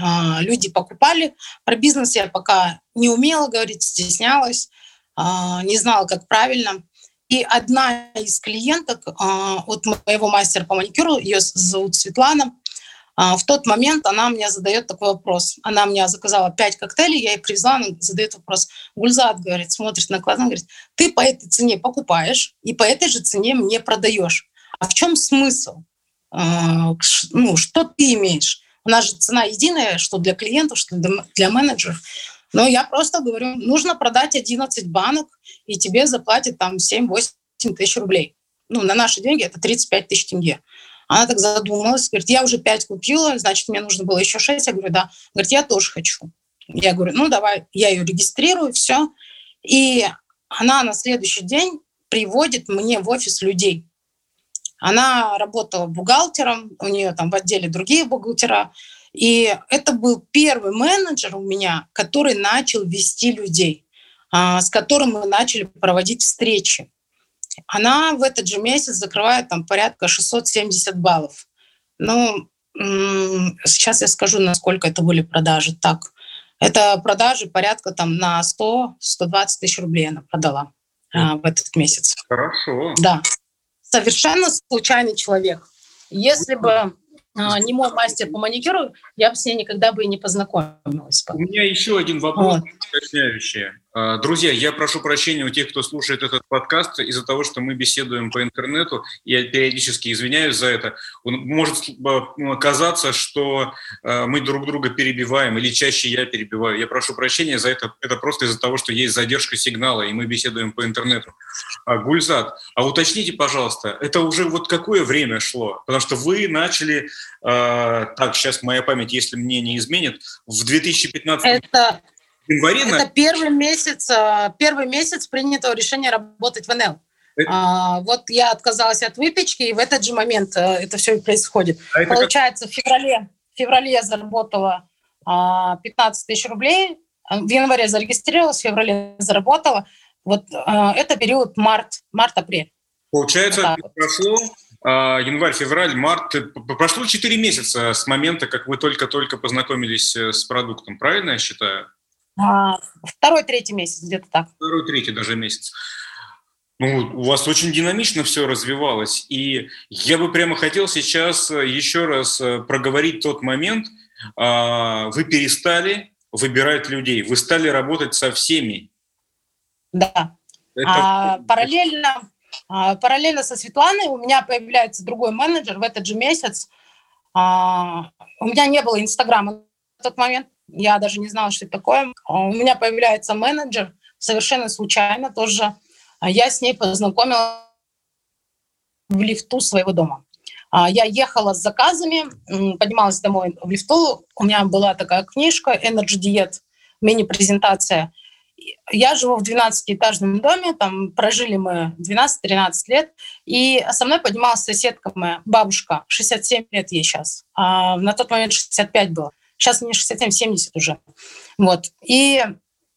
А, люди покупали. Про бизнес я пока не умела говорить, стеснялась, а, не знала, как правильно. И одна из клиенток а, от моего мастера по маникюру, ее зовут Светлана, в тот момент она мне задает такой вопрос. Она мне заказала пять коктейлей, я ей привезла, она задает вопрос. Гульзат, говорит, смотрит на глаза, говорит, ты по этой цене покупаешь и по этой же цене мне продаешь. А в чем смысл? Ну, что ты имеешь? У нас же цена единая, что для клиентов, что для менеджеров. Но я просто говорю, нужно продать 11 банок, и тебе заплатят там 7-8 тысяч рублей. Ну, на наши деньги это 35 тысяч тенге. Она так задумалась, говорит, я уже 5 купила, значит, мне нужно было еще 6. Я говорю, да. Говорит, я тоже хочу. Я говорю, ну, давай, я ее регистрирую, все. И она на следующий день приводит мне в офис людей. Она работала бухгалтером, у нее там в отделе другие бухгалтера. И это был первый менеджер у меня, который начал вести людей, а, с которым мы начали проводить встречи. Она в этот же месяц закрывает там порядка 670 баллов. Ну, сейчас я скажу, насколько это были продажи. Так, это продажи порядка там на 100-120 тысяч рублей она продала а, в этот месяц. Хорошо. Да. Совершенно случайный человек. Если бы а, не мой мастер по маникюру, я бы с ней никогда бы и не познакомилась. У меня еще один вопрос вот. уточняющий. А, друзья, я прошу прощения у тех, кто слушает этот подкаст из-за того, что мы беседуем по интернету. Я периодически извиняюсь за это. Может ну, казаться, что а, мы друг друга перебиваем, или чаще я перебиваю. Я прошу прощения за это. Это просто из-за того, что есть задержка сигнала, и мы беседуем по интернету. Гульзат, а уточните, пожалуйста, это уже вот какое время шло? Потому что вы начали, так, сейчас моя память, если мне не изменит, в 2015 это январе... Это первый месяц, а, первый месяц принятого решения работать в НЛ. Это... А, вот я отказалась от выпечки, и в этот же момент а, это все и происходит. А Получается, как... в феврале, в феврале я заработала а, 15 тысяч рублей, в январе зарегистрировалась, в феврале заработала. Вот а, это период март, март-апрель. Получается, вот прошло а, январь, февраль, март. Прошло 4 месяца с момента, как вы только-только познакомились э, с продуктом, правильно я считаю? А, второй, третий месяц, где-то так. Второй, третий даже месяц. Ну, у вас очень динамично все развивалось. И я бы прямо хотел сейчас э, еще раз э, проговорить тот момент. А, вы перестали выбирать людей, вы стали работать со всеми. Да. Это... А, параллельно, а, параллельно со Светланой у меня появляется другой менеджер в этот же месяц. А, у меня не было Инстаграма в тот момент. Я даже не знала, что это такое. А у меня появляется менеджер совершенно случайно тоже. А я с ней познакомилась в лифту своего дома. А я ехала с заказами, поднималась домой в лифту. У меня была такая книжка Energy Diet, мини-презентация. Я живу в 12-этажном доме, там прожили мы 12-13 лет, и со мной поднималась соседка моя, бабушка, 67 лет ей сейчас, а на тот момент 65 было. Сейчас мне 67-70 уже. Вот. И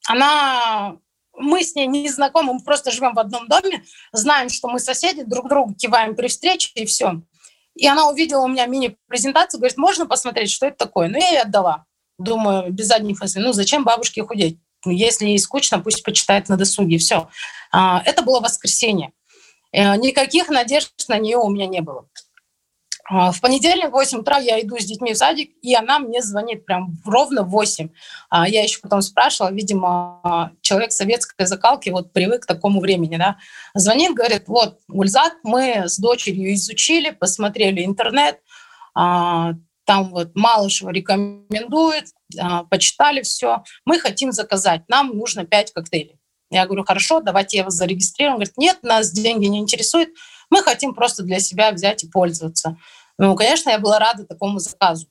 она мы с ней не знакомы, мы просто живем в одном доме, знаем, что мы соседи, друг другу киваем при встрече, и все. И она увидела у меня мини-презентацию, говорит, можно посмотреть, что это такое? Ну, я ей отдала. Думаю, без задних мыслей, ну, зачем бабушке худеть? Если ей скучно, пусть почитает на досуге, все. А, это было воскресенье. Э, никаких надежд на нее у меня не было. А, в понедельник в 8 утра я иду с детьми в садик, и она мне звонит прям ровно в 8. А, я еще потом спрашивала, видимо, человек советской закалки вот привык к такому времени, да. Звонит, говорит, вот, Гульзат, мы с дочерью изучили, посмотрели интернет, а, там вот Малышева рекомендует, почитали все, мы хотим заказать, нам нужно 5 коктейлей. Я говорю, хорошо, давайте я вас зарегистрирую. Он говорит, нет, нас деньги не интересуют, мы хотим просто для себя взять и пользоваться. Ну, конечно, я была рада такому заказу.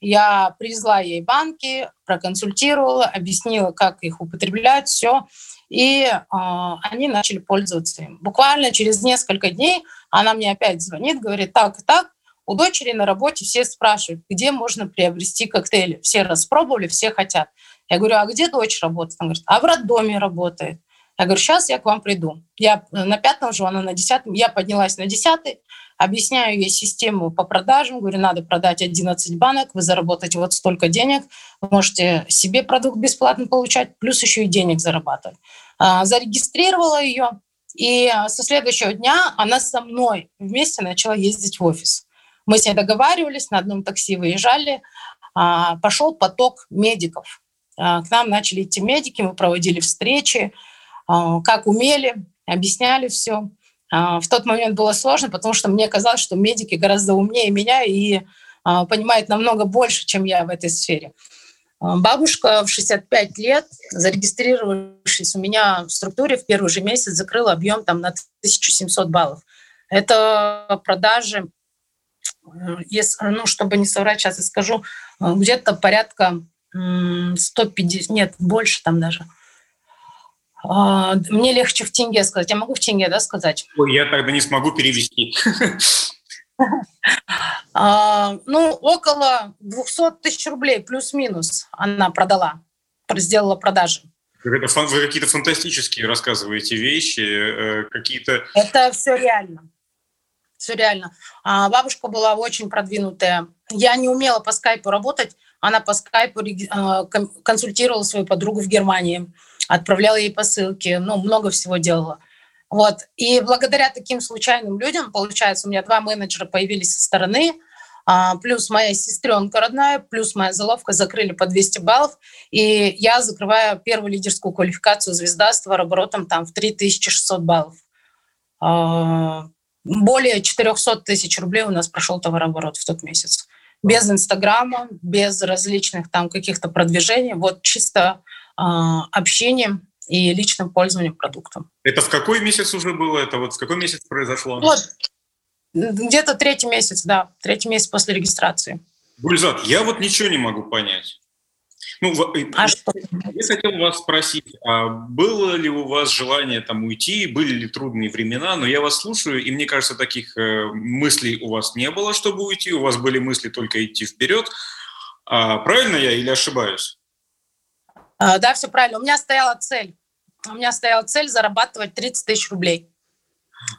Я привезла ей банки, проконсультировала, объяснила, как их употреблять, все. И э, они начали пользоваться им. Буквально через несколько дней она мне опять звонит, говорит, так и так, у дочери на работе все спрашивают, где можно приобрести коктейли. Все распробовали, все хотят. Я говорю, а где дочь работает? Она говорит, а в роддоме работает. Я говорю, сейчас я к вам приду. Я на пятом же, она на десятом. Я поднялась на десятый, объясняю ей систему по продажам. Говорю, надо продать 11 банок, вы заработаете вот столько денег. Можете себе продукт бесплатно получать, плюс еще и денег зарабатывать. А, зарегистрировала ее, и со следующего дня она со мной вместе начала ездить в офис. Мы с ней договаривались, на одном такси выезжали. А, пошел поток медиков. А, к нам начали идти медики, мы проводили встречи. А, как умели, объясняли все. А, в тот момент было сложно, потому что мне казалось, что медики гораздо умнее меня и понимает намного больше, чем я в этой сфере. Бабушка в 65 лет, зарегистрировавшись у меня в структуре, в первый же месяц закрыла объем там на 1700 баллов. Это продажи, если, ну, чтобы не соврать, сейчас я скажу, где-то порядка 150, нет, больше там даже. А, мне легче в тенге сказать. Я могу в тенге, да, сказать? Ой, я тогда не смогу перевести. А, ну, около 200 тысяч рублей плюс-минус она продала, сделала продажи. Это вы какие-то фантастические рассказываете вещи, э, какие-то... Это все реально. Все реально. А бабушка была очень продвинутая. Я не умела по скайпу работать. Она по скайпу а, консультировала свою подругу в Германии, отправляла ей посылки, ну, много всего делала. Вот. И благодаря таким случайным людям, получается, у меня два менеджера появились со стороны, а, плюс моя сестренка родная, плюс моя заловка закрыли по 200 баллов, и я закрываю первую лидерскую квалификацию звезда с товарооборотом там в 3600 баллов. А, более 400 тысяч рублей у нас прошел товарооборот в тот месяц. Без Инстаграма, без различных там каких-то продвижений, вот чисто общением и личным пользованием продуктом. Это в какой месяц уже было? Это вот в какой месяц произошло? Вот, где-то третий месяц, да, третий месяц после регистрации. Гульзат, я вот ничего не могу понять. Ну, а что? Я хотел вас спросить, а было ли у вас желание там уйти, были ли трудные времена, но я вас слушаю, и мне кажется, таких э, мыслей у вас не было, чтобы уйти, у вас были мысли только идти вперед. А, правильно я или ошибаюсь? А, да, все правильно. У меня стояла цель у меня стояла цель зарабатывать 30 тысяч рублей.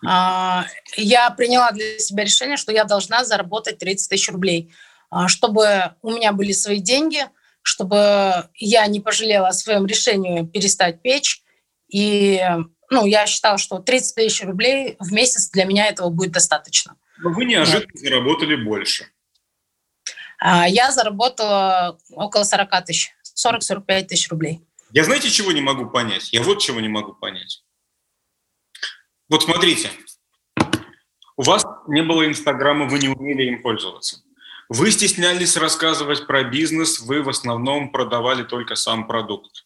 А, я приняла для себя решение, что я должна заработать 30 тысяч рублей, а, чтобы у меня были свои деньги, чтобы я не пожалела о своем решении перестать печь. И ну, я считала, что 30 тысяч рублей в месяц для меня этого будет достаточно. Но вы неожиданно заработали больше. Я заработала около 40 тысяч, 40-45 тысяч рублей. Я знаете, чего не могу понять? Я вот чего не могу понять. Вот смотрите, у вас не было Инстаграма, вы не умели им пользоваться. Вы стеснялись рассказывать про бизнес, вы в основном продавали только сам продукт.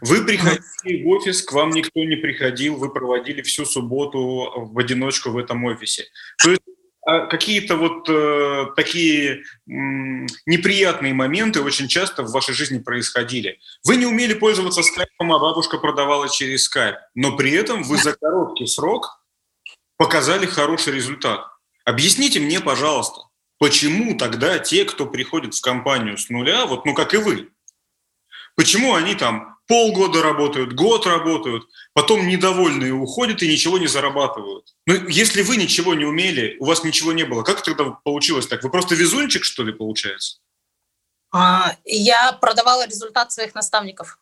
Вы приходили в офис, к вам никто не приходил, вы проводили всю субботу в одиночку в этом офисе. То есть какие-то вот э, такие э, неприятные моменты очень часто в вашей жизни происходили. Вы не умели пользоваться скайпом, а бабушка продавала через скайп, но при этом вы за короткий срок показали хороший результат. Объясните мне, пожалуйста, почему тогда те, кто приходит в компанию с нуля, вот ну как и вы, почему они там полгода работают, год работают, потом недовольные уходят и ничего не зарабатывают. Ну, если вы ничего не умели, у вас ничего не было, как тогда получилось так? Вы просто везунчик, что ли, получается? А, я продавала результат своих наставников.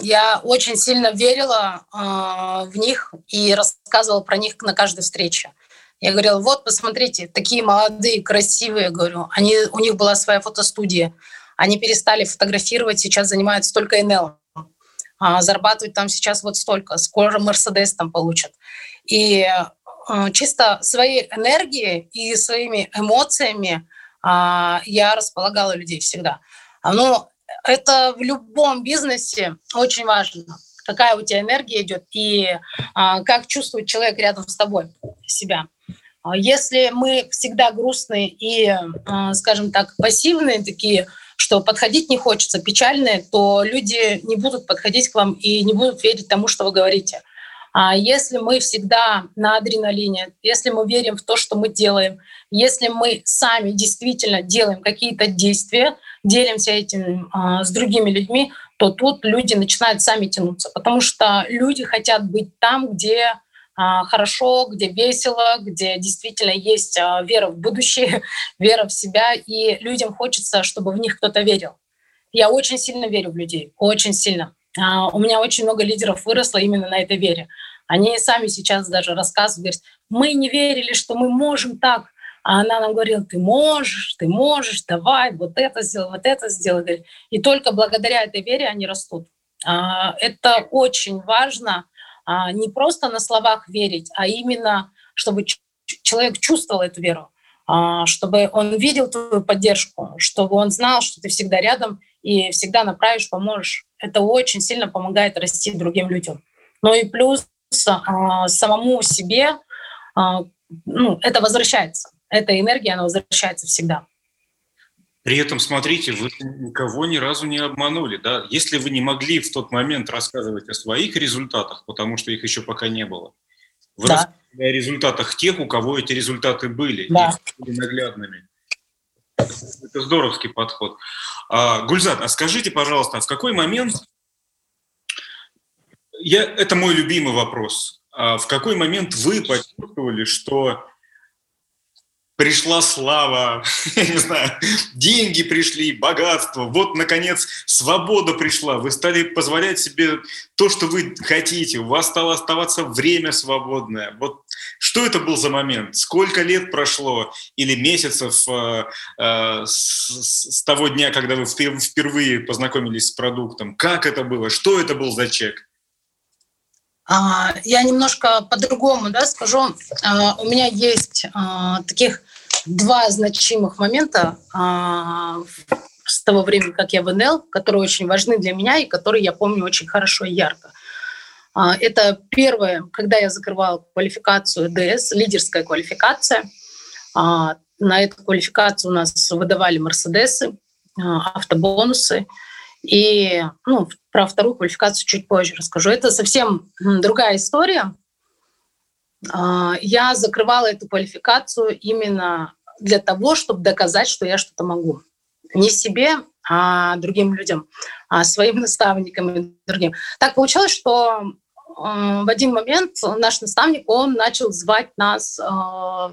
Я очень сильно верила э, в них и рассказывала про них на каждой встрече. Я говорила, вот, посмотрите, такие молодые, красивые, говорю. Они, у них была своя фотостудия. Они перестали фотографировать, сейчас занимаются только НЛ. А, зарабатывают там сейчас вот столько, скоро Мерседес там получат. И а, чисто своей энергией и своими эмоциями а, я располагала людей всегда. Но это в любом бизнесе очень важно, какая у тебя энергия идет и как чувствует человек рядом с тобой себя. Если мы всегда грустные и, скажем так, пассивные такие, что подходить не хочется, печальные, то люди не будут подходить к вам и не будут верить тому, что вы говорите. А если мы всегда на адреналине, если мы верим в то, что мы делаем, если мы сами действительно делаем какие-то действия, делимся этим а, с другими людьми, то тут люди начинают сами тянуться, потому что люди хотят быть там, где хорошо, где весело, где действительно есть а, вера в будущее, вера в себя, и людям хочется, чтобы в них кто-то верил. Я очень сильно верю в людей, очень сильно. А, у меня очень много лидеров выросло именно на этой вере. Они сами сейчас даже рассказывают, мы не верили, что мы можем так. А она нам говорила, ты можешь, ты можешь, давай, вот это сделай, вот это сделай. И только благодаря этой вере они растут. Это очень важно, а не просто на словах верить, а именно, чтобы человек чувствовал эту веру. а, чтобы он видел твою поддержку, чтобы он знал, что ты всегда рядом и всегда направишь, поможешь. Это очень сильно помогает расти другим людям. Ну и плюс а, самому себе ну, это возвращается. Эта энергия, она возвращается всегда. При этом, смотрите, вы никого ни разу не обманули. Да? Если вы не могли в тот момент рассказывать о своих результатах, потому что их еще пока не было, вы да. рассказывали о результатах тех, у кого эти результаты были, да. и были наглядными. Это здоровский подход. А, Гульзат, а скажите, пожалуйста, а в какой момент... Я, это мой любимый вопрос. А в какой момент вы почувствовали, что пришла слава, я не знаю, деньги пришли, богатство, вот, наконец, свобода пришла, вы стали позволять себе то, что вы хотите, у вас стало оставаться время свободное. Вот что это был за момент? Сколько лет прошло или месяцев э, э, с, с того дня, когда вы впервые познакомились с продуктом? Как это было? Что это был за чек? А, я немножко по-другому да, скажу. А, у меня есть а, таких два значимых момента с того времени, как я в НЛ, которые очень важны для меня и которые я помню очень хорошо и ярко. Это первое, когда я закрывала квалификацию ДС, лидерская квалификация. На эту квалификацию у нас выдавали Мерседесы, автобонусы – и ну, про вторую квалификацию чуть позже расскажу. Это совсем другая история. А, я закрывала эту квалификацию именно для того, чтобы доказать, что я что-то могу. Не себе, а другим людям, а своим наставникам и другим. Так получилось, что в один момент наш наставник, он начал звать нас э,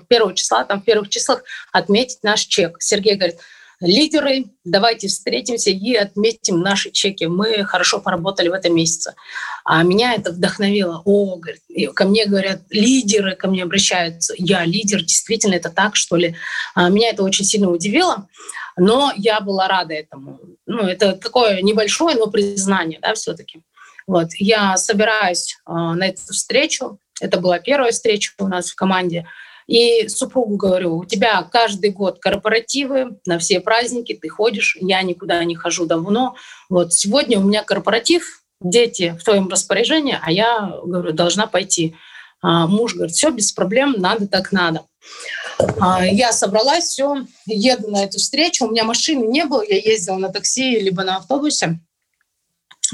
первого числа, там в первых числах отметить наш чек. Сергей говорит, лидеры, давайте встретимся и отметим наши чеки. Мы хорошо поработали в этом месяце. А меня это вдохновило. О, говорит, ко мне говорят, лидеры ко мне обращаются. Я лидер, действительно это так, что ли? А меня это очень сильно удивило, но я была рада этому. Ну, это такое небольшое, но признание, да, все-таки. Вот, я собираюсь э, на эту встречу. Это была первая встреча у нас в команде. И супругу говорю, у тебя каждый год корпоративы, на все праздники ты ходишь, я никуда не хожу давно. Вот сегодня у меня корпоратив, дети в твоем распоряжении, а я, говорю, должна пойти. А муж говорит, все, без проблем, надо так надо. А я собралась, все, еду на эту встречу. У меня машины не было, я ездила на такси либо на автобусе.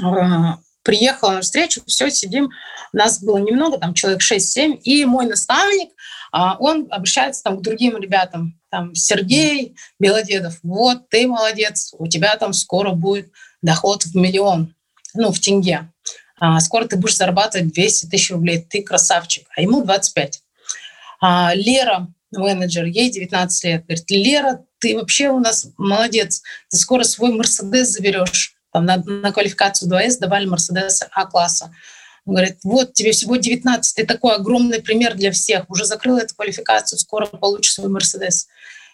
А, приехала на встречу, все, сидим. Нас было немного, там человек 6-7. И мой наставник, он обращается там к другим ребятам, там, Сергей Белодедов, вот, ты молодец, у тебя там скоро будет доход в миллион, ну, в тенге. А, скоро ты будешь зарабатывать 200 тысяч рублей, ты красавчик, а ему 25. А, Лера, менеджер, ей 19 лет, говорит, Лера, ты вообще у нас молодец, ты скоро свой Мерседес заберешь. Там на, на квалификацию 2С давали Мерседес А-класса. Говорит, вот тебе всего 19, ты такой огромный пример для всех, уже закрыл эту квалификацию, скоро получишь свой Мерседес.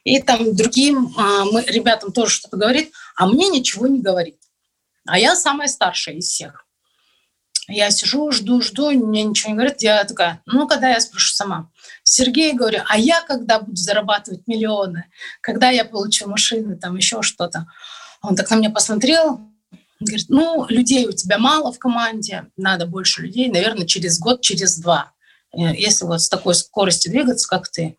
И там другим а, мы, ребятам тоже что-то говорит, а мне ничего не говорит. А я самая старшая из всех. Я сижу, жду, жду, мне ничего не говорит. Я такая, ну, когда я спрошу сама. Сергей, говорю, а я когда буду зарабатывать миллионы? Когда я получу машины, там еще что-то? Он так на меня посмотрел, Говорит, ну, людей у тебя мало в команде, надо больше людей, наверное, через год, через два. Э, если вот с такой скоростью двигаться, как ты.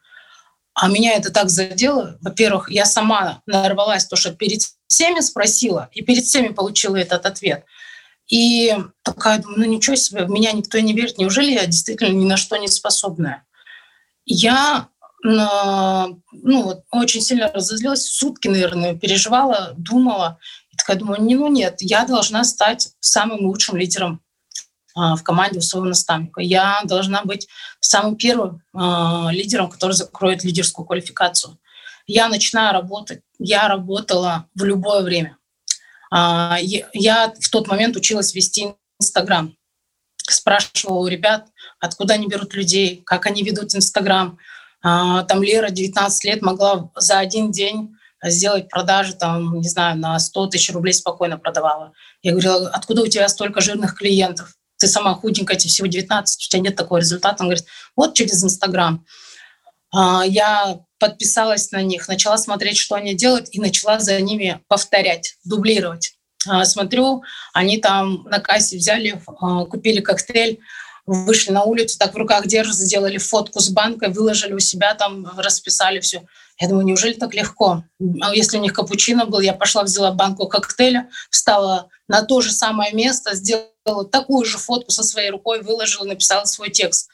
А меня это так задело. Во-первых, я сама нарвалась, то, что перед всеми спросила, и перед всеми получила этот ответ. И такая, думаю, ну ничего себе, в меня никто не верит. Неужели я действительно ни на что не способная? Я ну, вот, очень сильно разозлилась, сутки, наверное, переживала, думала такая думаю, не, ну нет, я должна стать самым лучшим лидером а, в команде у своего наставника. Я должна быть самым первым а, лидером, который закроет лидерскую квалификацию. Я начинаю работать. Я работала в любое время. А, я в тот момент училась вести Инстаграм. Спрашивала у ребят, откуда они берут людей, как они ведут Инстаграм. Там Лера 19 лет могла за один день сделать продажи, там, не знаю, на 100 тысяч рублей спокойно продавала. Я говорила, откуда у тебя столько жирных клиентов? Ты сама худенькая, тебе всего 19, у тебя нет такого результата. Он говорит, вот через Инстаграм. Я подписалась на них, начала смотреть, что они делают, и начала за ними повторять, дублировать. Смотрю, они там на кассе взяли, купили коктейль, вышли на улицу, так в руках держат, сделали фотку с банкой, выложили у себя, там расписали все. Я думаю, неужели так легко? А если у них капучино был, я пошла, взяла банку коктейля, встала на то же самое место, сделала такую же фотку со своей рукой, выложила, написала свой текст.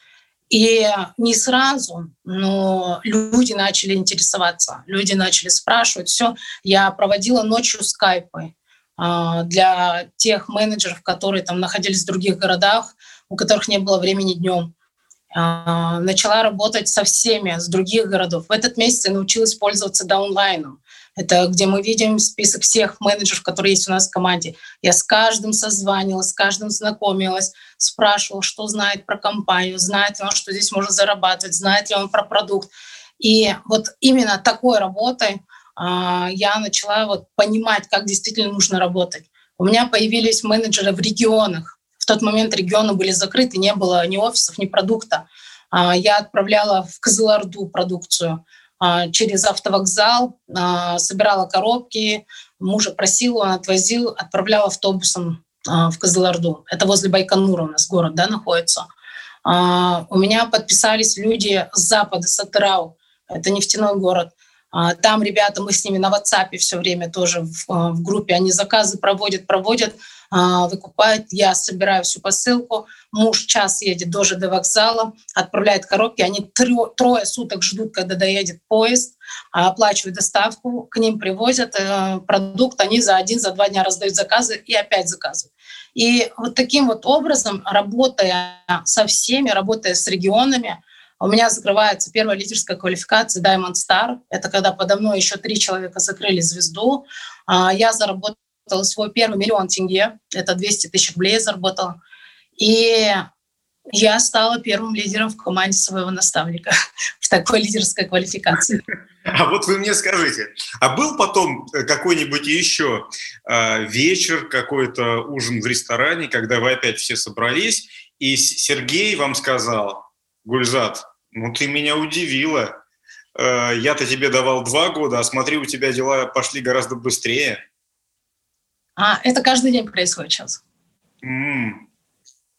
И не сразу, но люди начали интересоваться, люди начали спрашивать. Все, я проводила ночью скайпы а, для тех менеджеров, которые там находились в других городах, у которых не было времени днем. А, начала работать со всеми с других городов. В этот месяц я научилась пользоваться даунлайном. Это где мы видим список всех менеджеров, которые есть у нас в команде. Я с каждым созванивалась, с каждым знакомилась, спрашивала, что знает про компанию, знает ли он, что здесь можно зарабатывать, знает ли он про продукт. И вот именно такой работой а, я начала вот понимать, как действительно нужно работать. У меня появились менеджеры в регионах, в тот момент регионы были закрыты, не было ни офисов, ни продукта. А, я отправляла в Кызылорду продукцию а, через автовокзал, а, собирала коробки, мужа просил, он отвозил, отправляла автобусом в Кызылорду. Это возле Байконура у нас город да, находится. У меня подписались люди с запада, с Атырау. Это нефтяной город. Там ребята, мы с ними на WhatsApp все время тоже в, в группе, они заказы проводят, проводят. А, выкупает, я собираю всю посылку, муж час едет до ЖД вокзала, отправляет коробки, они трое суток ждут, когда доедет поезд, а, оплачивают доставку, к ним привозят э, продукт, они за один, за два дня раздают заказы и опять заказывают. И вот таким вот образом, работая со всеми, работая с регионами, у меня закрывается первая лидерская квалификация Diamond Star. Это когда подо мной еще три человека закрыли звезду. А, я заработала свой первый миллион тенге, это 200 тысяч рублей заработала. И я стала первым лидером в команде своего наставника в такой лидерской квалификации. А вот вы мне скажите, а был потом какой-нибудь еще э, вечер, какой-то ужин в ресторане, когда вы опять все собрались, и Сергей вам сказал, Гульзат, ну ты меня удивила, э, я-то тебе давал два года, а смотри, у тебя дела пошли гораздо быстрее. А, это каждый день происходит сейчас. Mm.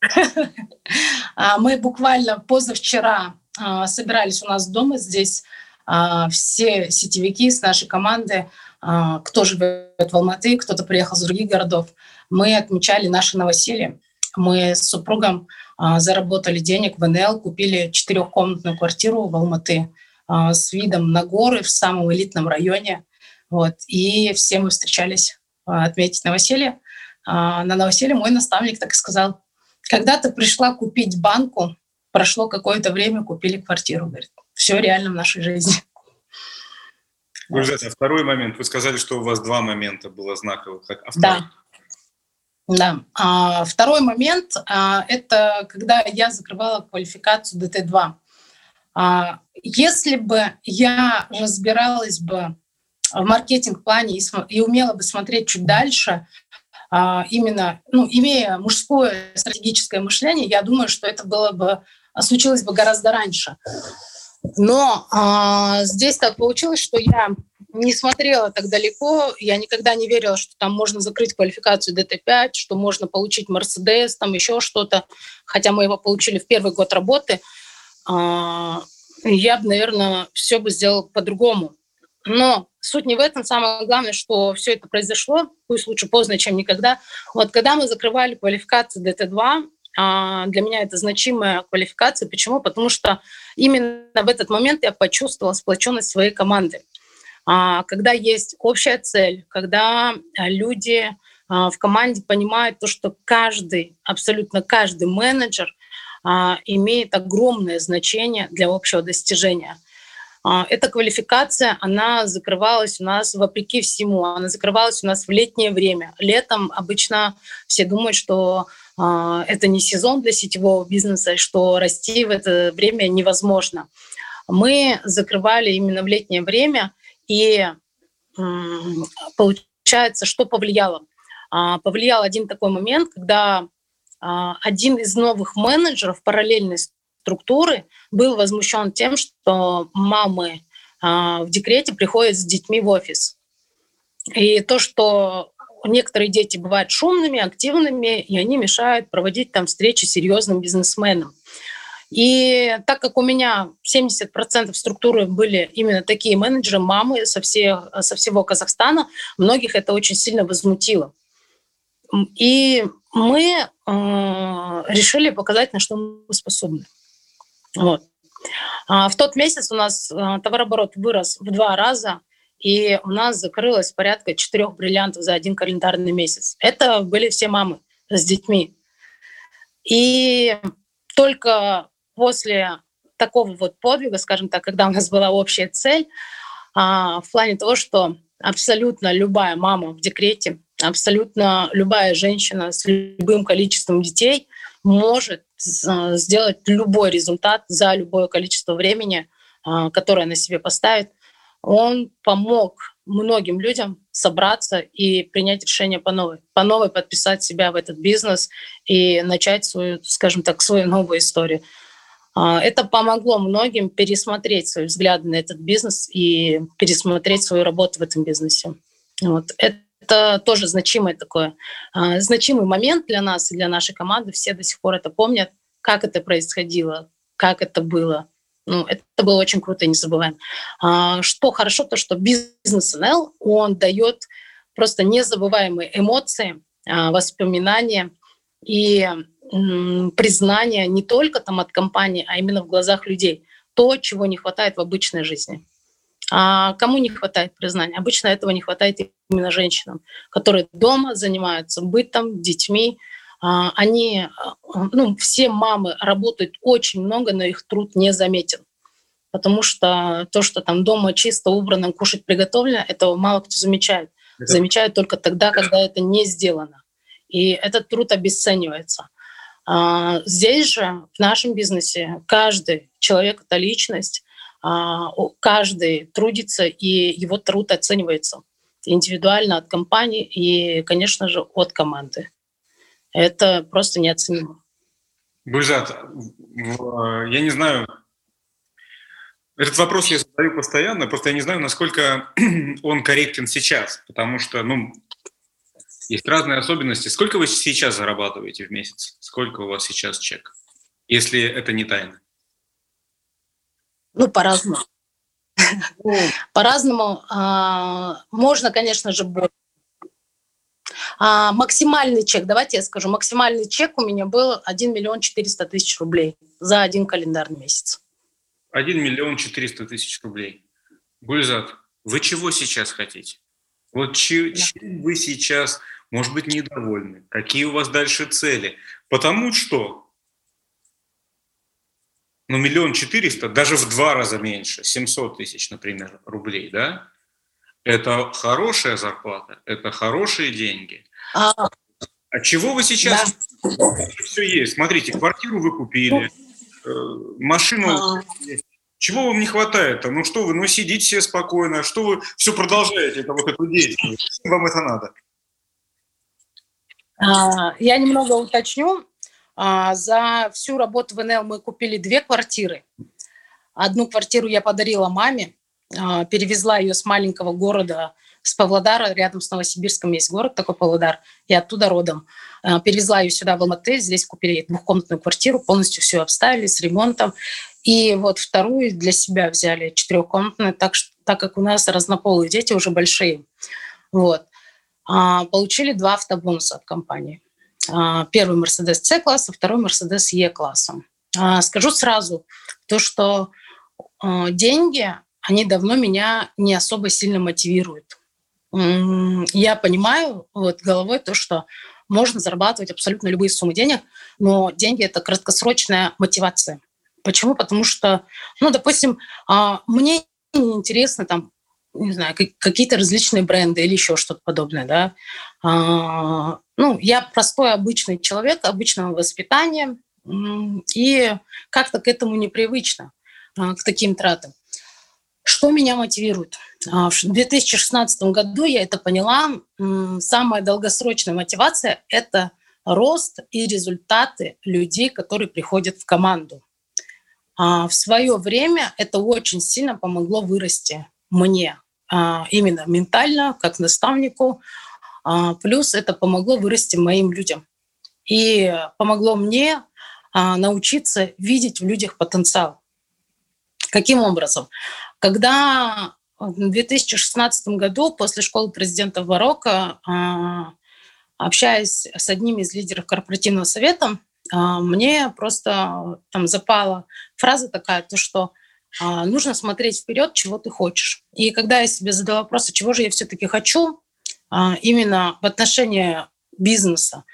Мы буквально позавчера а, собирались у нас дома здесь а, все сетевики с нашей команды, а, кто живет в Алматы, кто-то приехал с других городов. Мы отмечали наше новоселье. Мы с супругом заработали денег в НЛ, купили четырехкомнатную квартиру в Алматы с видом на горы в самом элитном районе. Вот. И все мы встречались а, отметить новоселье. А, на новоселье мой наставник так и сказал, когда ты пришла купить банку, прошло какое-то время, купили квартиру. Говорит, все реально в нашей жизни. Гульзат, а второй момент. Вы сказали, что у вас два момента было знаковых. А да. Да. А, второй момент а, – это когда я закрывала квалификацию ДТ-2. А, если бы я разбиралась бы в маркетинг-плане и, и умела бы смотреть чуть дальше, а, именно, ну, имея мужское стратегическое мышление, я думаю, что это было бы, случилось бы гораздо раньше. Но а, здесь так получилось, что я не смотрела так далеко, я никогда не верила, что там можно закрыть квалификацию ДТ-5, что можно получить Мерседес, там еще что-то, хотя мы его получили в первый год работы. А, я бы, наверное, все бы сделала по-другому. Но суть не в этом. Самое главное, что все это произошло, пусть лучше поздно, чем никогда. Вот когда мы закрывали квалификацию ДТ-2, а, для меня это значимая квалификация. Почему? Потому что именно в этот момент я почувствовала сплоченность своей команды. А, когда есть общая цель, когда люди а, в команде понимают то, что каждый, абсолютно каждый менеджер имеет огромное значение для общего достижения. А, эта квалификация, она закрывалась у нас вопреки всему, она закрывалась у нас в летнее время. Летом обычно все думают, что а, это не сезон для сетевого бизнеса, что расти в это время невозможно. Мы закрывали именно в летнее время, и получается, что повлияло? А, повлиял один такой момент, когда один из новых менеджеров параллельно с структуры был возмущен тем, что мамы в декрете приходят с детьми в офис. И то, что некоторые дети бывают шумными, активными, и они мешают проводить там встречи с серьезным бизнесменом. И так как у меня 70% структуры были именно такие менеджеры, мамы со, всех, со всего Казахстана, многих это очень сильно возмутило. И мы э, решили показать, на что мы способны. Вот. А в тот месяц у нас э, товарооборот вырос в два раза, и у нас закрылось порядка четырех бриллиантов за один календарный месяц. Это были все мамы с детьми. И только после такого вот подвига, скажем так, когда у нас была общая цель, а, в плане того, что абсолютно любая мама в декрете, абсолютно любая женщина с любым количеством детей может а, сделать любой результат за любое количество времени, а, которое она себе поставит. Он помог многим людям собраться и принять решение по новой, по новой подписать себя в этот бизнес и начать свою, скажем так, свою новую историю. А, это помогло многим пересмотреть свои взгляды на этот бизнес и пересмотреть свою работу в этом бизнесе. Вот. Это тоже значимый такой, а, значимый момент для нас и для нашей команды. Все до сих пор это помнят, как это происходило, как это было. Ну, это было очень круто не забываем. А, что хорошо, то что бизнес НЛ, он дает просто незабываемые эмоции, воспоминания и признание не только там от компании, а именно в глазах людей. То, чего не хватает в обычной жизни. А кому не хватает признания? Обычно этого не хватает именно женщинам, которые дома занимаются бытом, детьми. А, они, ну, все мамы работают очень много, но их труд не заметен. Потому что то, что там дома чисто, убрано, кушать приготовлено, этого мало кто замечает. Замечают только тогда, когда это не сделано. И этот труд обесценивается. А, здесь же, в нашем бизнесе, каждый человек — это личность, а, каждый трудится, и его труд оценивается индивидуально от компании и, конечно же, от команды. Это просто неоценимо. Гульзат, я не знаю, этот вопрос я задаю постоянно, просто я не знаю, насколько он корректен сейчас, потому что, ну, есть разные особенности. Сколько вы сейчас зарабатываете в месяц? Сколько у вас сейчас чек? Если это не тайна. Ну, по-разному. Ну. По-разному. А, можно, конечно же, больше. А, максимальный чек, давайте я скажу, максимальный чек у меня был 1 миллион 400 тысяч рублей за один календарный месяц. 1 миллион 400 тысяч рублей. Гульзат, вы чего сейчас хотите? Вот чем вы сейчас может быть, недовольны, какие у вас дальше цели. Потому что ну, миллион четыреста, даже в два раза меньше, 700 тысяч, например, рублей, да, это хорошая зарплата, это хорошие деньги. А, а чего вы сейчас да. все есть? Смотрите, квартиру вы купили, э, машину а. Чего вам не хватает-то? Ну что вы, ну сидите все спокойно, что вы все продолжаете, это вот эту деятельность? Вам это надо? А, я немного уточню. А, за всю работу в НЛ мы купили две квартиры. Одну квартиру я подарила маме, а, перевезла ее с маленького города, с Павлодара, рядом с Новосибирском есть город такой Павлодар, и оттуда родом. Перевезла ее сюда в Алматы, здесь купили двухкомнатную квартиру, полностью все обставили с ремонтом. И вот вторую для себя взяли четырехкомнатную, так, так как у нас разнополые дети уже большие. Вот. А, получили два автобонуса от компании. А, первый Mercedes C-класса, второй Mercedes E-класса. А, скажу сразу, то, что деньги, они давно меня не особо сильно мотивируют. Я понимаю вот головой то, что можно зарабатывать абсолютно любые суммы денег, но деньги – это краткосрочная мотивация. Почему? Потому что, ну, допустим, мне интересно там не знаю, какие-то различные бренды или еще что-то подобное, да. А, ну, я простой обычный человек, обычного воспитания, и как-то к этому непривычно, а, к таким тратам. Что меня мотивирует? А, в 2016 году я это поняла. Самая долгосрочная мотивация – это рост и результаты людей, которые приходят в команду. в свое время это очень сильно помогло вырасти мне именно ментально, как наставнику. Плюс это помогло вырасти моим людям. И помогло мне научиться видеть в людях потенциал. Каким образом? Когда в 2016 году после школы президента в Марокко, а, общаясь с одним из лидеров корпоративного совета, а, мне просто там запала фраза такая, то что а, нужно смотреть вперед, чего ты хочешь. И когда я себе задала вопрос, чего же я все-таки хочу, именно в отношении бизнеса,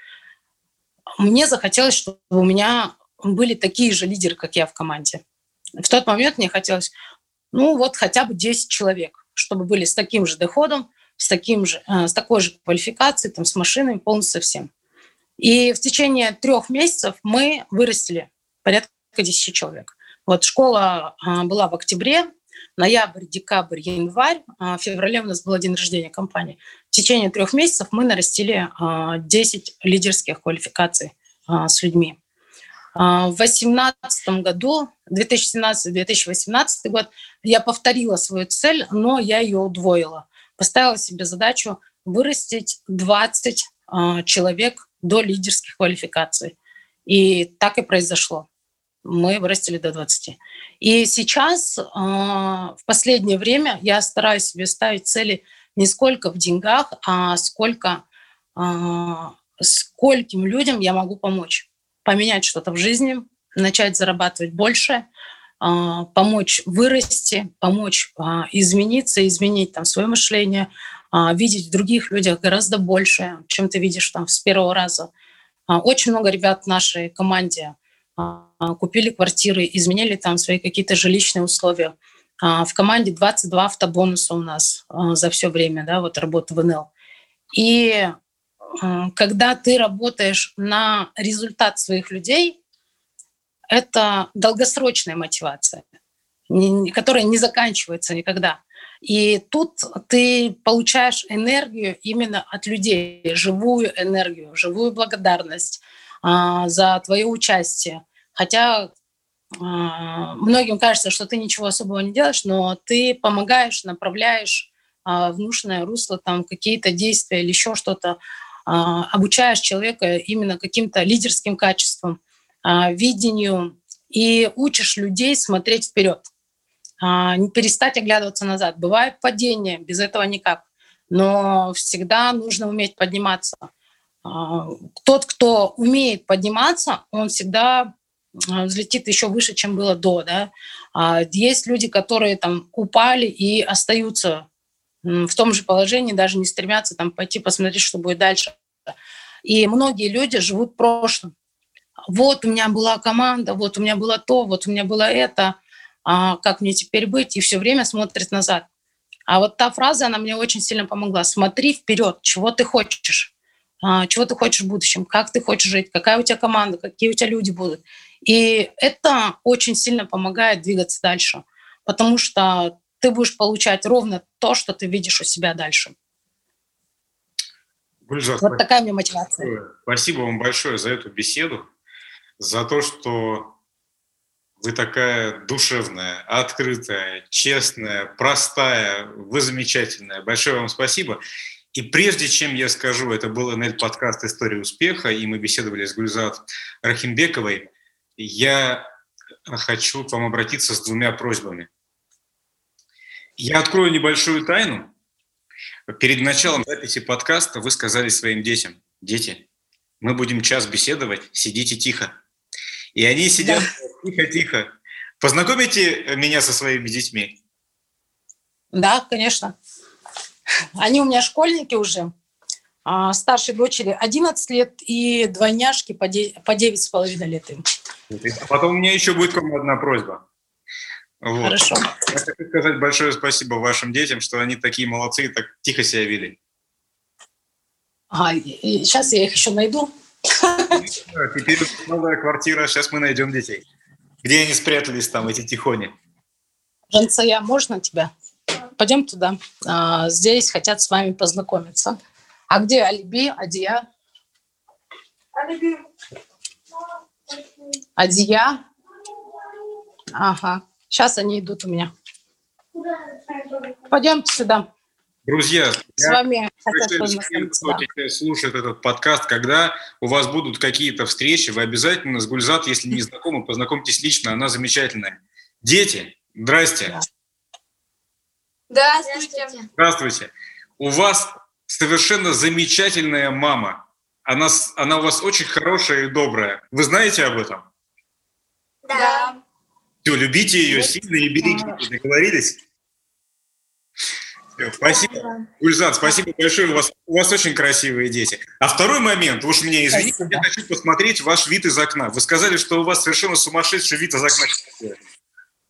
мне захотелось, чтобы у меня были такие же лидеры, как я в команде. В тот момент мне хотелось ну вот хотя бы 10 человек, чтобы были с таким же доходом, с, таким же, э, с такой же квалификацией, там, с машинами, полностью всем. И в течение трех месяцев мы вырастили порядка 10 человек. Вот школа э, была в октябре, ноябрь, декабрь, январь, а в феврале у нас был день рождения компании. В течение трех месяцев мы нарастили 10 э, лидерских квалификаций с людьми. А, в 2018 году, 2017-2018 год, я повторила свою цель, но я ее удвоила. Поставила себе задачу вырастить 20 а, человек до лидерских квалификаций. И так и произошло. Мы вырастили до 20. И сейчас, а, в последнее время, я стараюсь себе ставить цели не сколько в деньгах, а сколько скольким людям я могу помочь поменять что-то в жизни, начать зарабатывать больше, а, помочь вырасти, помочь а, измениться, изменить там свое мышление, а, видеть в других людях гораздо больше, чем ты видишь там с первого раза. Очень много ребят в нашей команде купили квартиры, изменили там свои какие-то жилищные условия. В команде 22 автобонуса у нас за все время да, вот работы в НЛ. И когда ты работаешь на результат своих людей, это долгосрочная мотивация, которая не заканчивается никогда. И тут ты получаешь энергию именно от людей, живую энергию, живую благодарность а, за твое участие. Хотя а, многим кажется, что ты ничего особого не делаешь, но ты помогаешь, направляешь а, в нужное русло там какие-то действия или еще что-то. А, обучаешь человека именно каким-то лидерским качествам, а, видению и учишь людей смотреть вперед, а, не перестать оглядываться назад. Бывает падение, без этого никак, но всегда нужно уметь подниматься. Тот, кто умеет подниматься, он всегда взлетит еще выше, чем было до. Да? Есть люди, которые там упали и остаются в том же положении, даже не стремятся там пойти посмотреть, что будет дальше. И многие люди живут прошлым. Вот у меня была команда, вот у меня было то, вот у меня было это, а как мне теперь быть? И все время смотрит назад. А вот та фраза, она мне очень сильно помогла. Смотри вперед, чего ты хочешь, а, чего ты хочешь в будущем, как ты хочешь жить, какая у тебя команда, какие у тебя люди будут. И это очень сильно помогает двигаться дальше, потому что ты будешь получать ровно то, что ты видишь у себя дальше. Гульжа, вот такая мне мотивация. Спасибо вам большое за эту беседу, за то, что вы такая душевная, открытая, честная, простая, вы замечательная. Большое вам спасибо. И прежде чем я скажу, это был НЛ подкаст «История успеха», и мы беседовали с Гульзат Рахимбековой, я хочу к вам обратиться с двумя просьбами. Я открою небольшую тайну. Перед началом записи подкаста вы сказали своим детям, дети, мы будем час беседовать, сидите тихо. И они сидят тихо-тихо. Да. Познакомите меня со своими детьми. Да, конечно. Они у меня школьники уже. А старшей дочери 11 лет и двойняшки по 9,5 лет им. А потом у меня еще будет к вам одна просьба. Вот. Хорошо. Я хочу сказать большое спасибо вашим детям, что они такие молодцы и так тихо себя вели. А, сейчас я их еще найду. Теперь новая квартира, сейчас мы найдем детей. Где они спрятались там, эти тихони? Жансая, можно тебя? Пойдем туда. А, здесь хотят с вами познакомиться. А где Алиби, Адия? Алиби. Адия? Ага. Сейчас они идут у меня. Пойдемте сюда. Друзья, с вами кто слушает этот подкаст, когда у вас будут какие-то встречи, вы обязательно с Гульзат, если не знакомы, познакомьтесь лично, она замечательная. Дети, здрасте. Здравствуйте. Здравствуйте. У вас совершенно замечательная мама. Она, она у вас очень хорошая и добрая. Вы знаете об этом? Да. Все, любите ее сильно и берегите. Договорились? Спасибо. Гульзат, спасибо большое. У вас, у вас очень красивые дети. А второй момент, уж меня извините, спасибо. я хочу посмотреть ваш вид из окна. Вы сказали, что у вас совершенно сумасшедший вид из окна.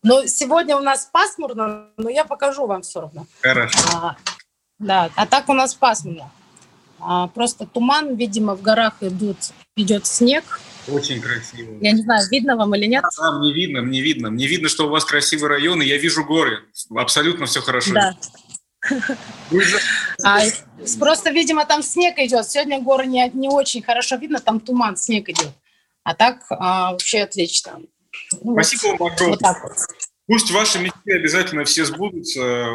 Ну, сегодня у нас пасмурно, но я покажу вам все равно. Хорошо. А, да, а так у нас пасмурно. А, просто туман, видимо, в горах идут, идет снег. Очень красиво. Я не знаю, видно вам или нет? Да, мне видно, мне видно. Мне видно, что у вас красивый район, и я вижу горы. Абсолютно все хорошо. Да. А, просто, видимо, там снег идет. Сегодня горы не, не очень хорошо видно, там туман, снег идет. А так а, вообще отлично. Ну, Спасибо вам огромное. Вот так вот. Пусть ваши мечты обязательно все сбудутся.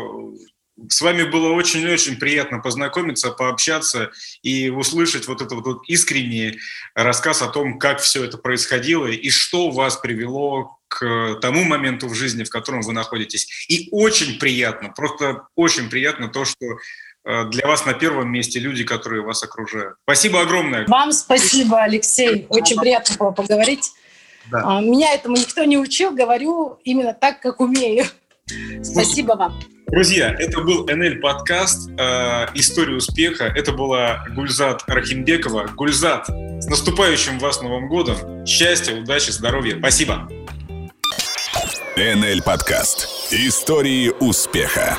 С вами было очень-очень приятно познакомиться, пообщаться и услышать вот этот вот искренний рассказ о том, как все это происходило и что вас привело к тому моменту в жизни, в котором вы находитесь. И очень приятно, просто очень приятно то, что э, для вас на первом месте люди, которые вас окружают. Спасибо огромное. Вам спасибо, Алексей. Очень приятно было поговорить. Да. А, меня этому никто не учил, говорю именно так, как умею. Спасибо вам. Друзья, это был НЛ подкаст э, «История успеха». Это была Гульзат Рахимбекова. Гульзат, с наступающим вас Новым годом. Счастья, удачи, здоровья. Спасибо. НЛ подкаст «Истории успеха».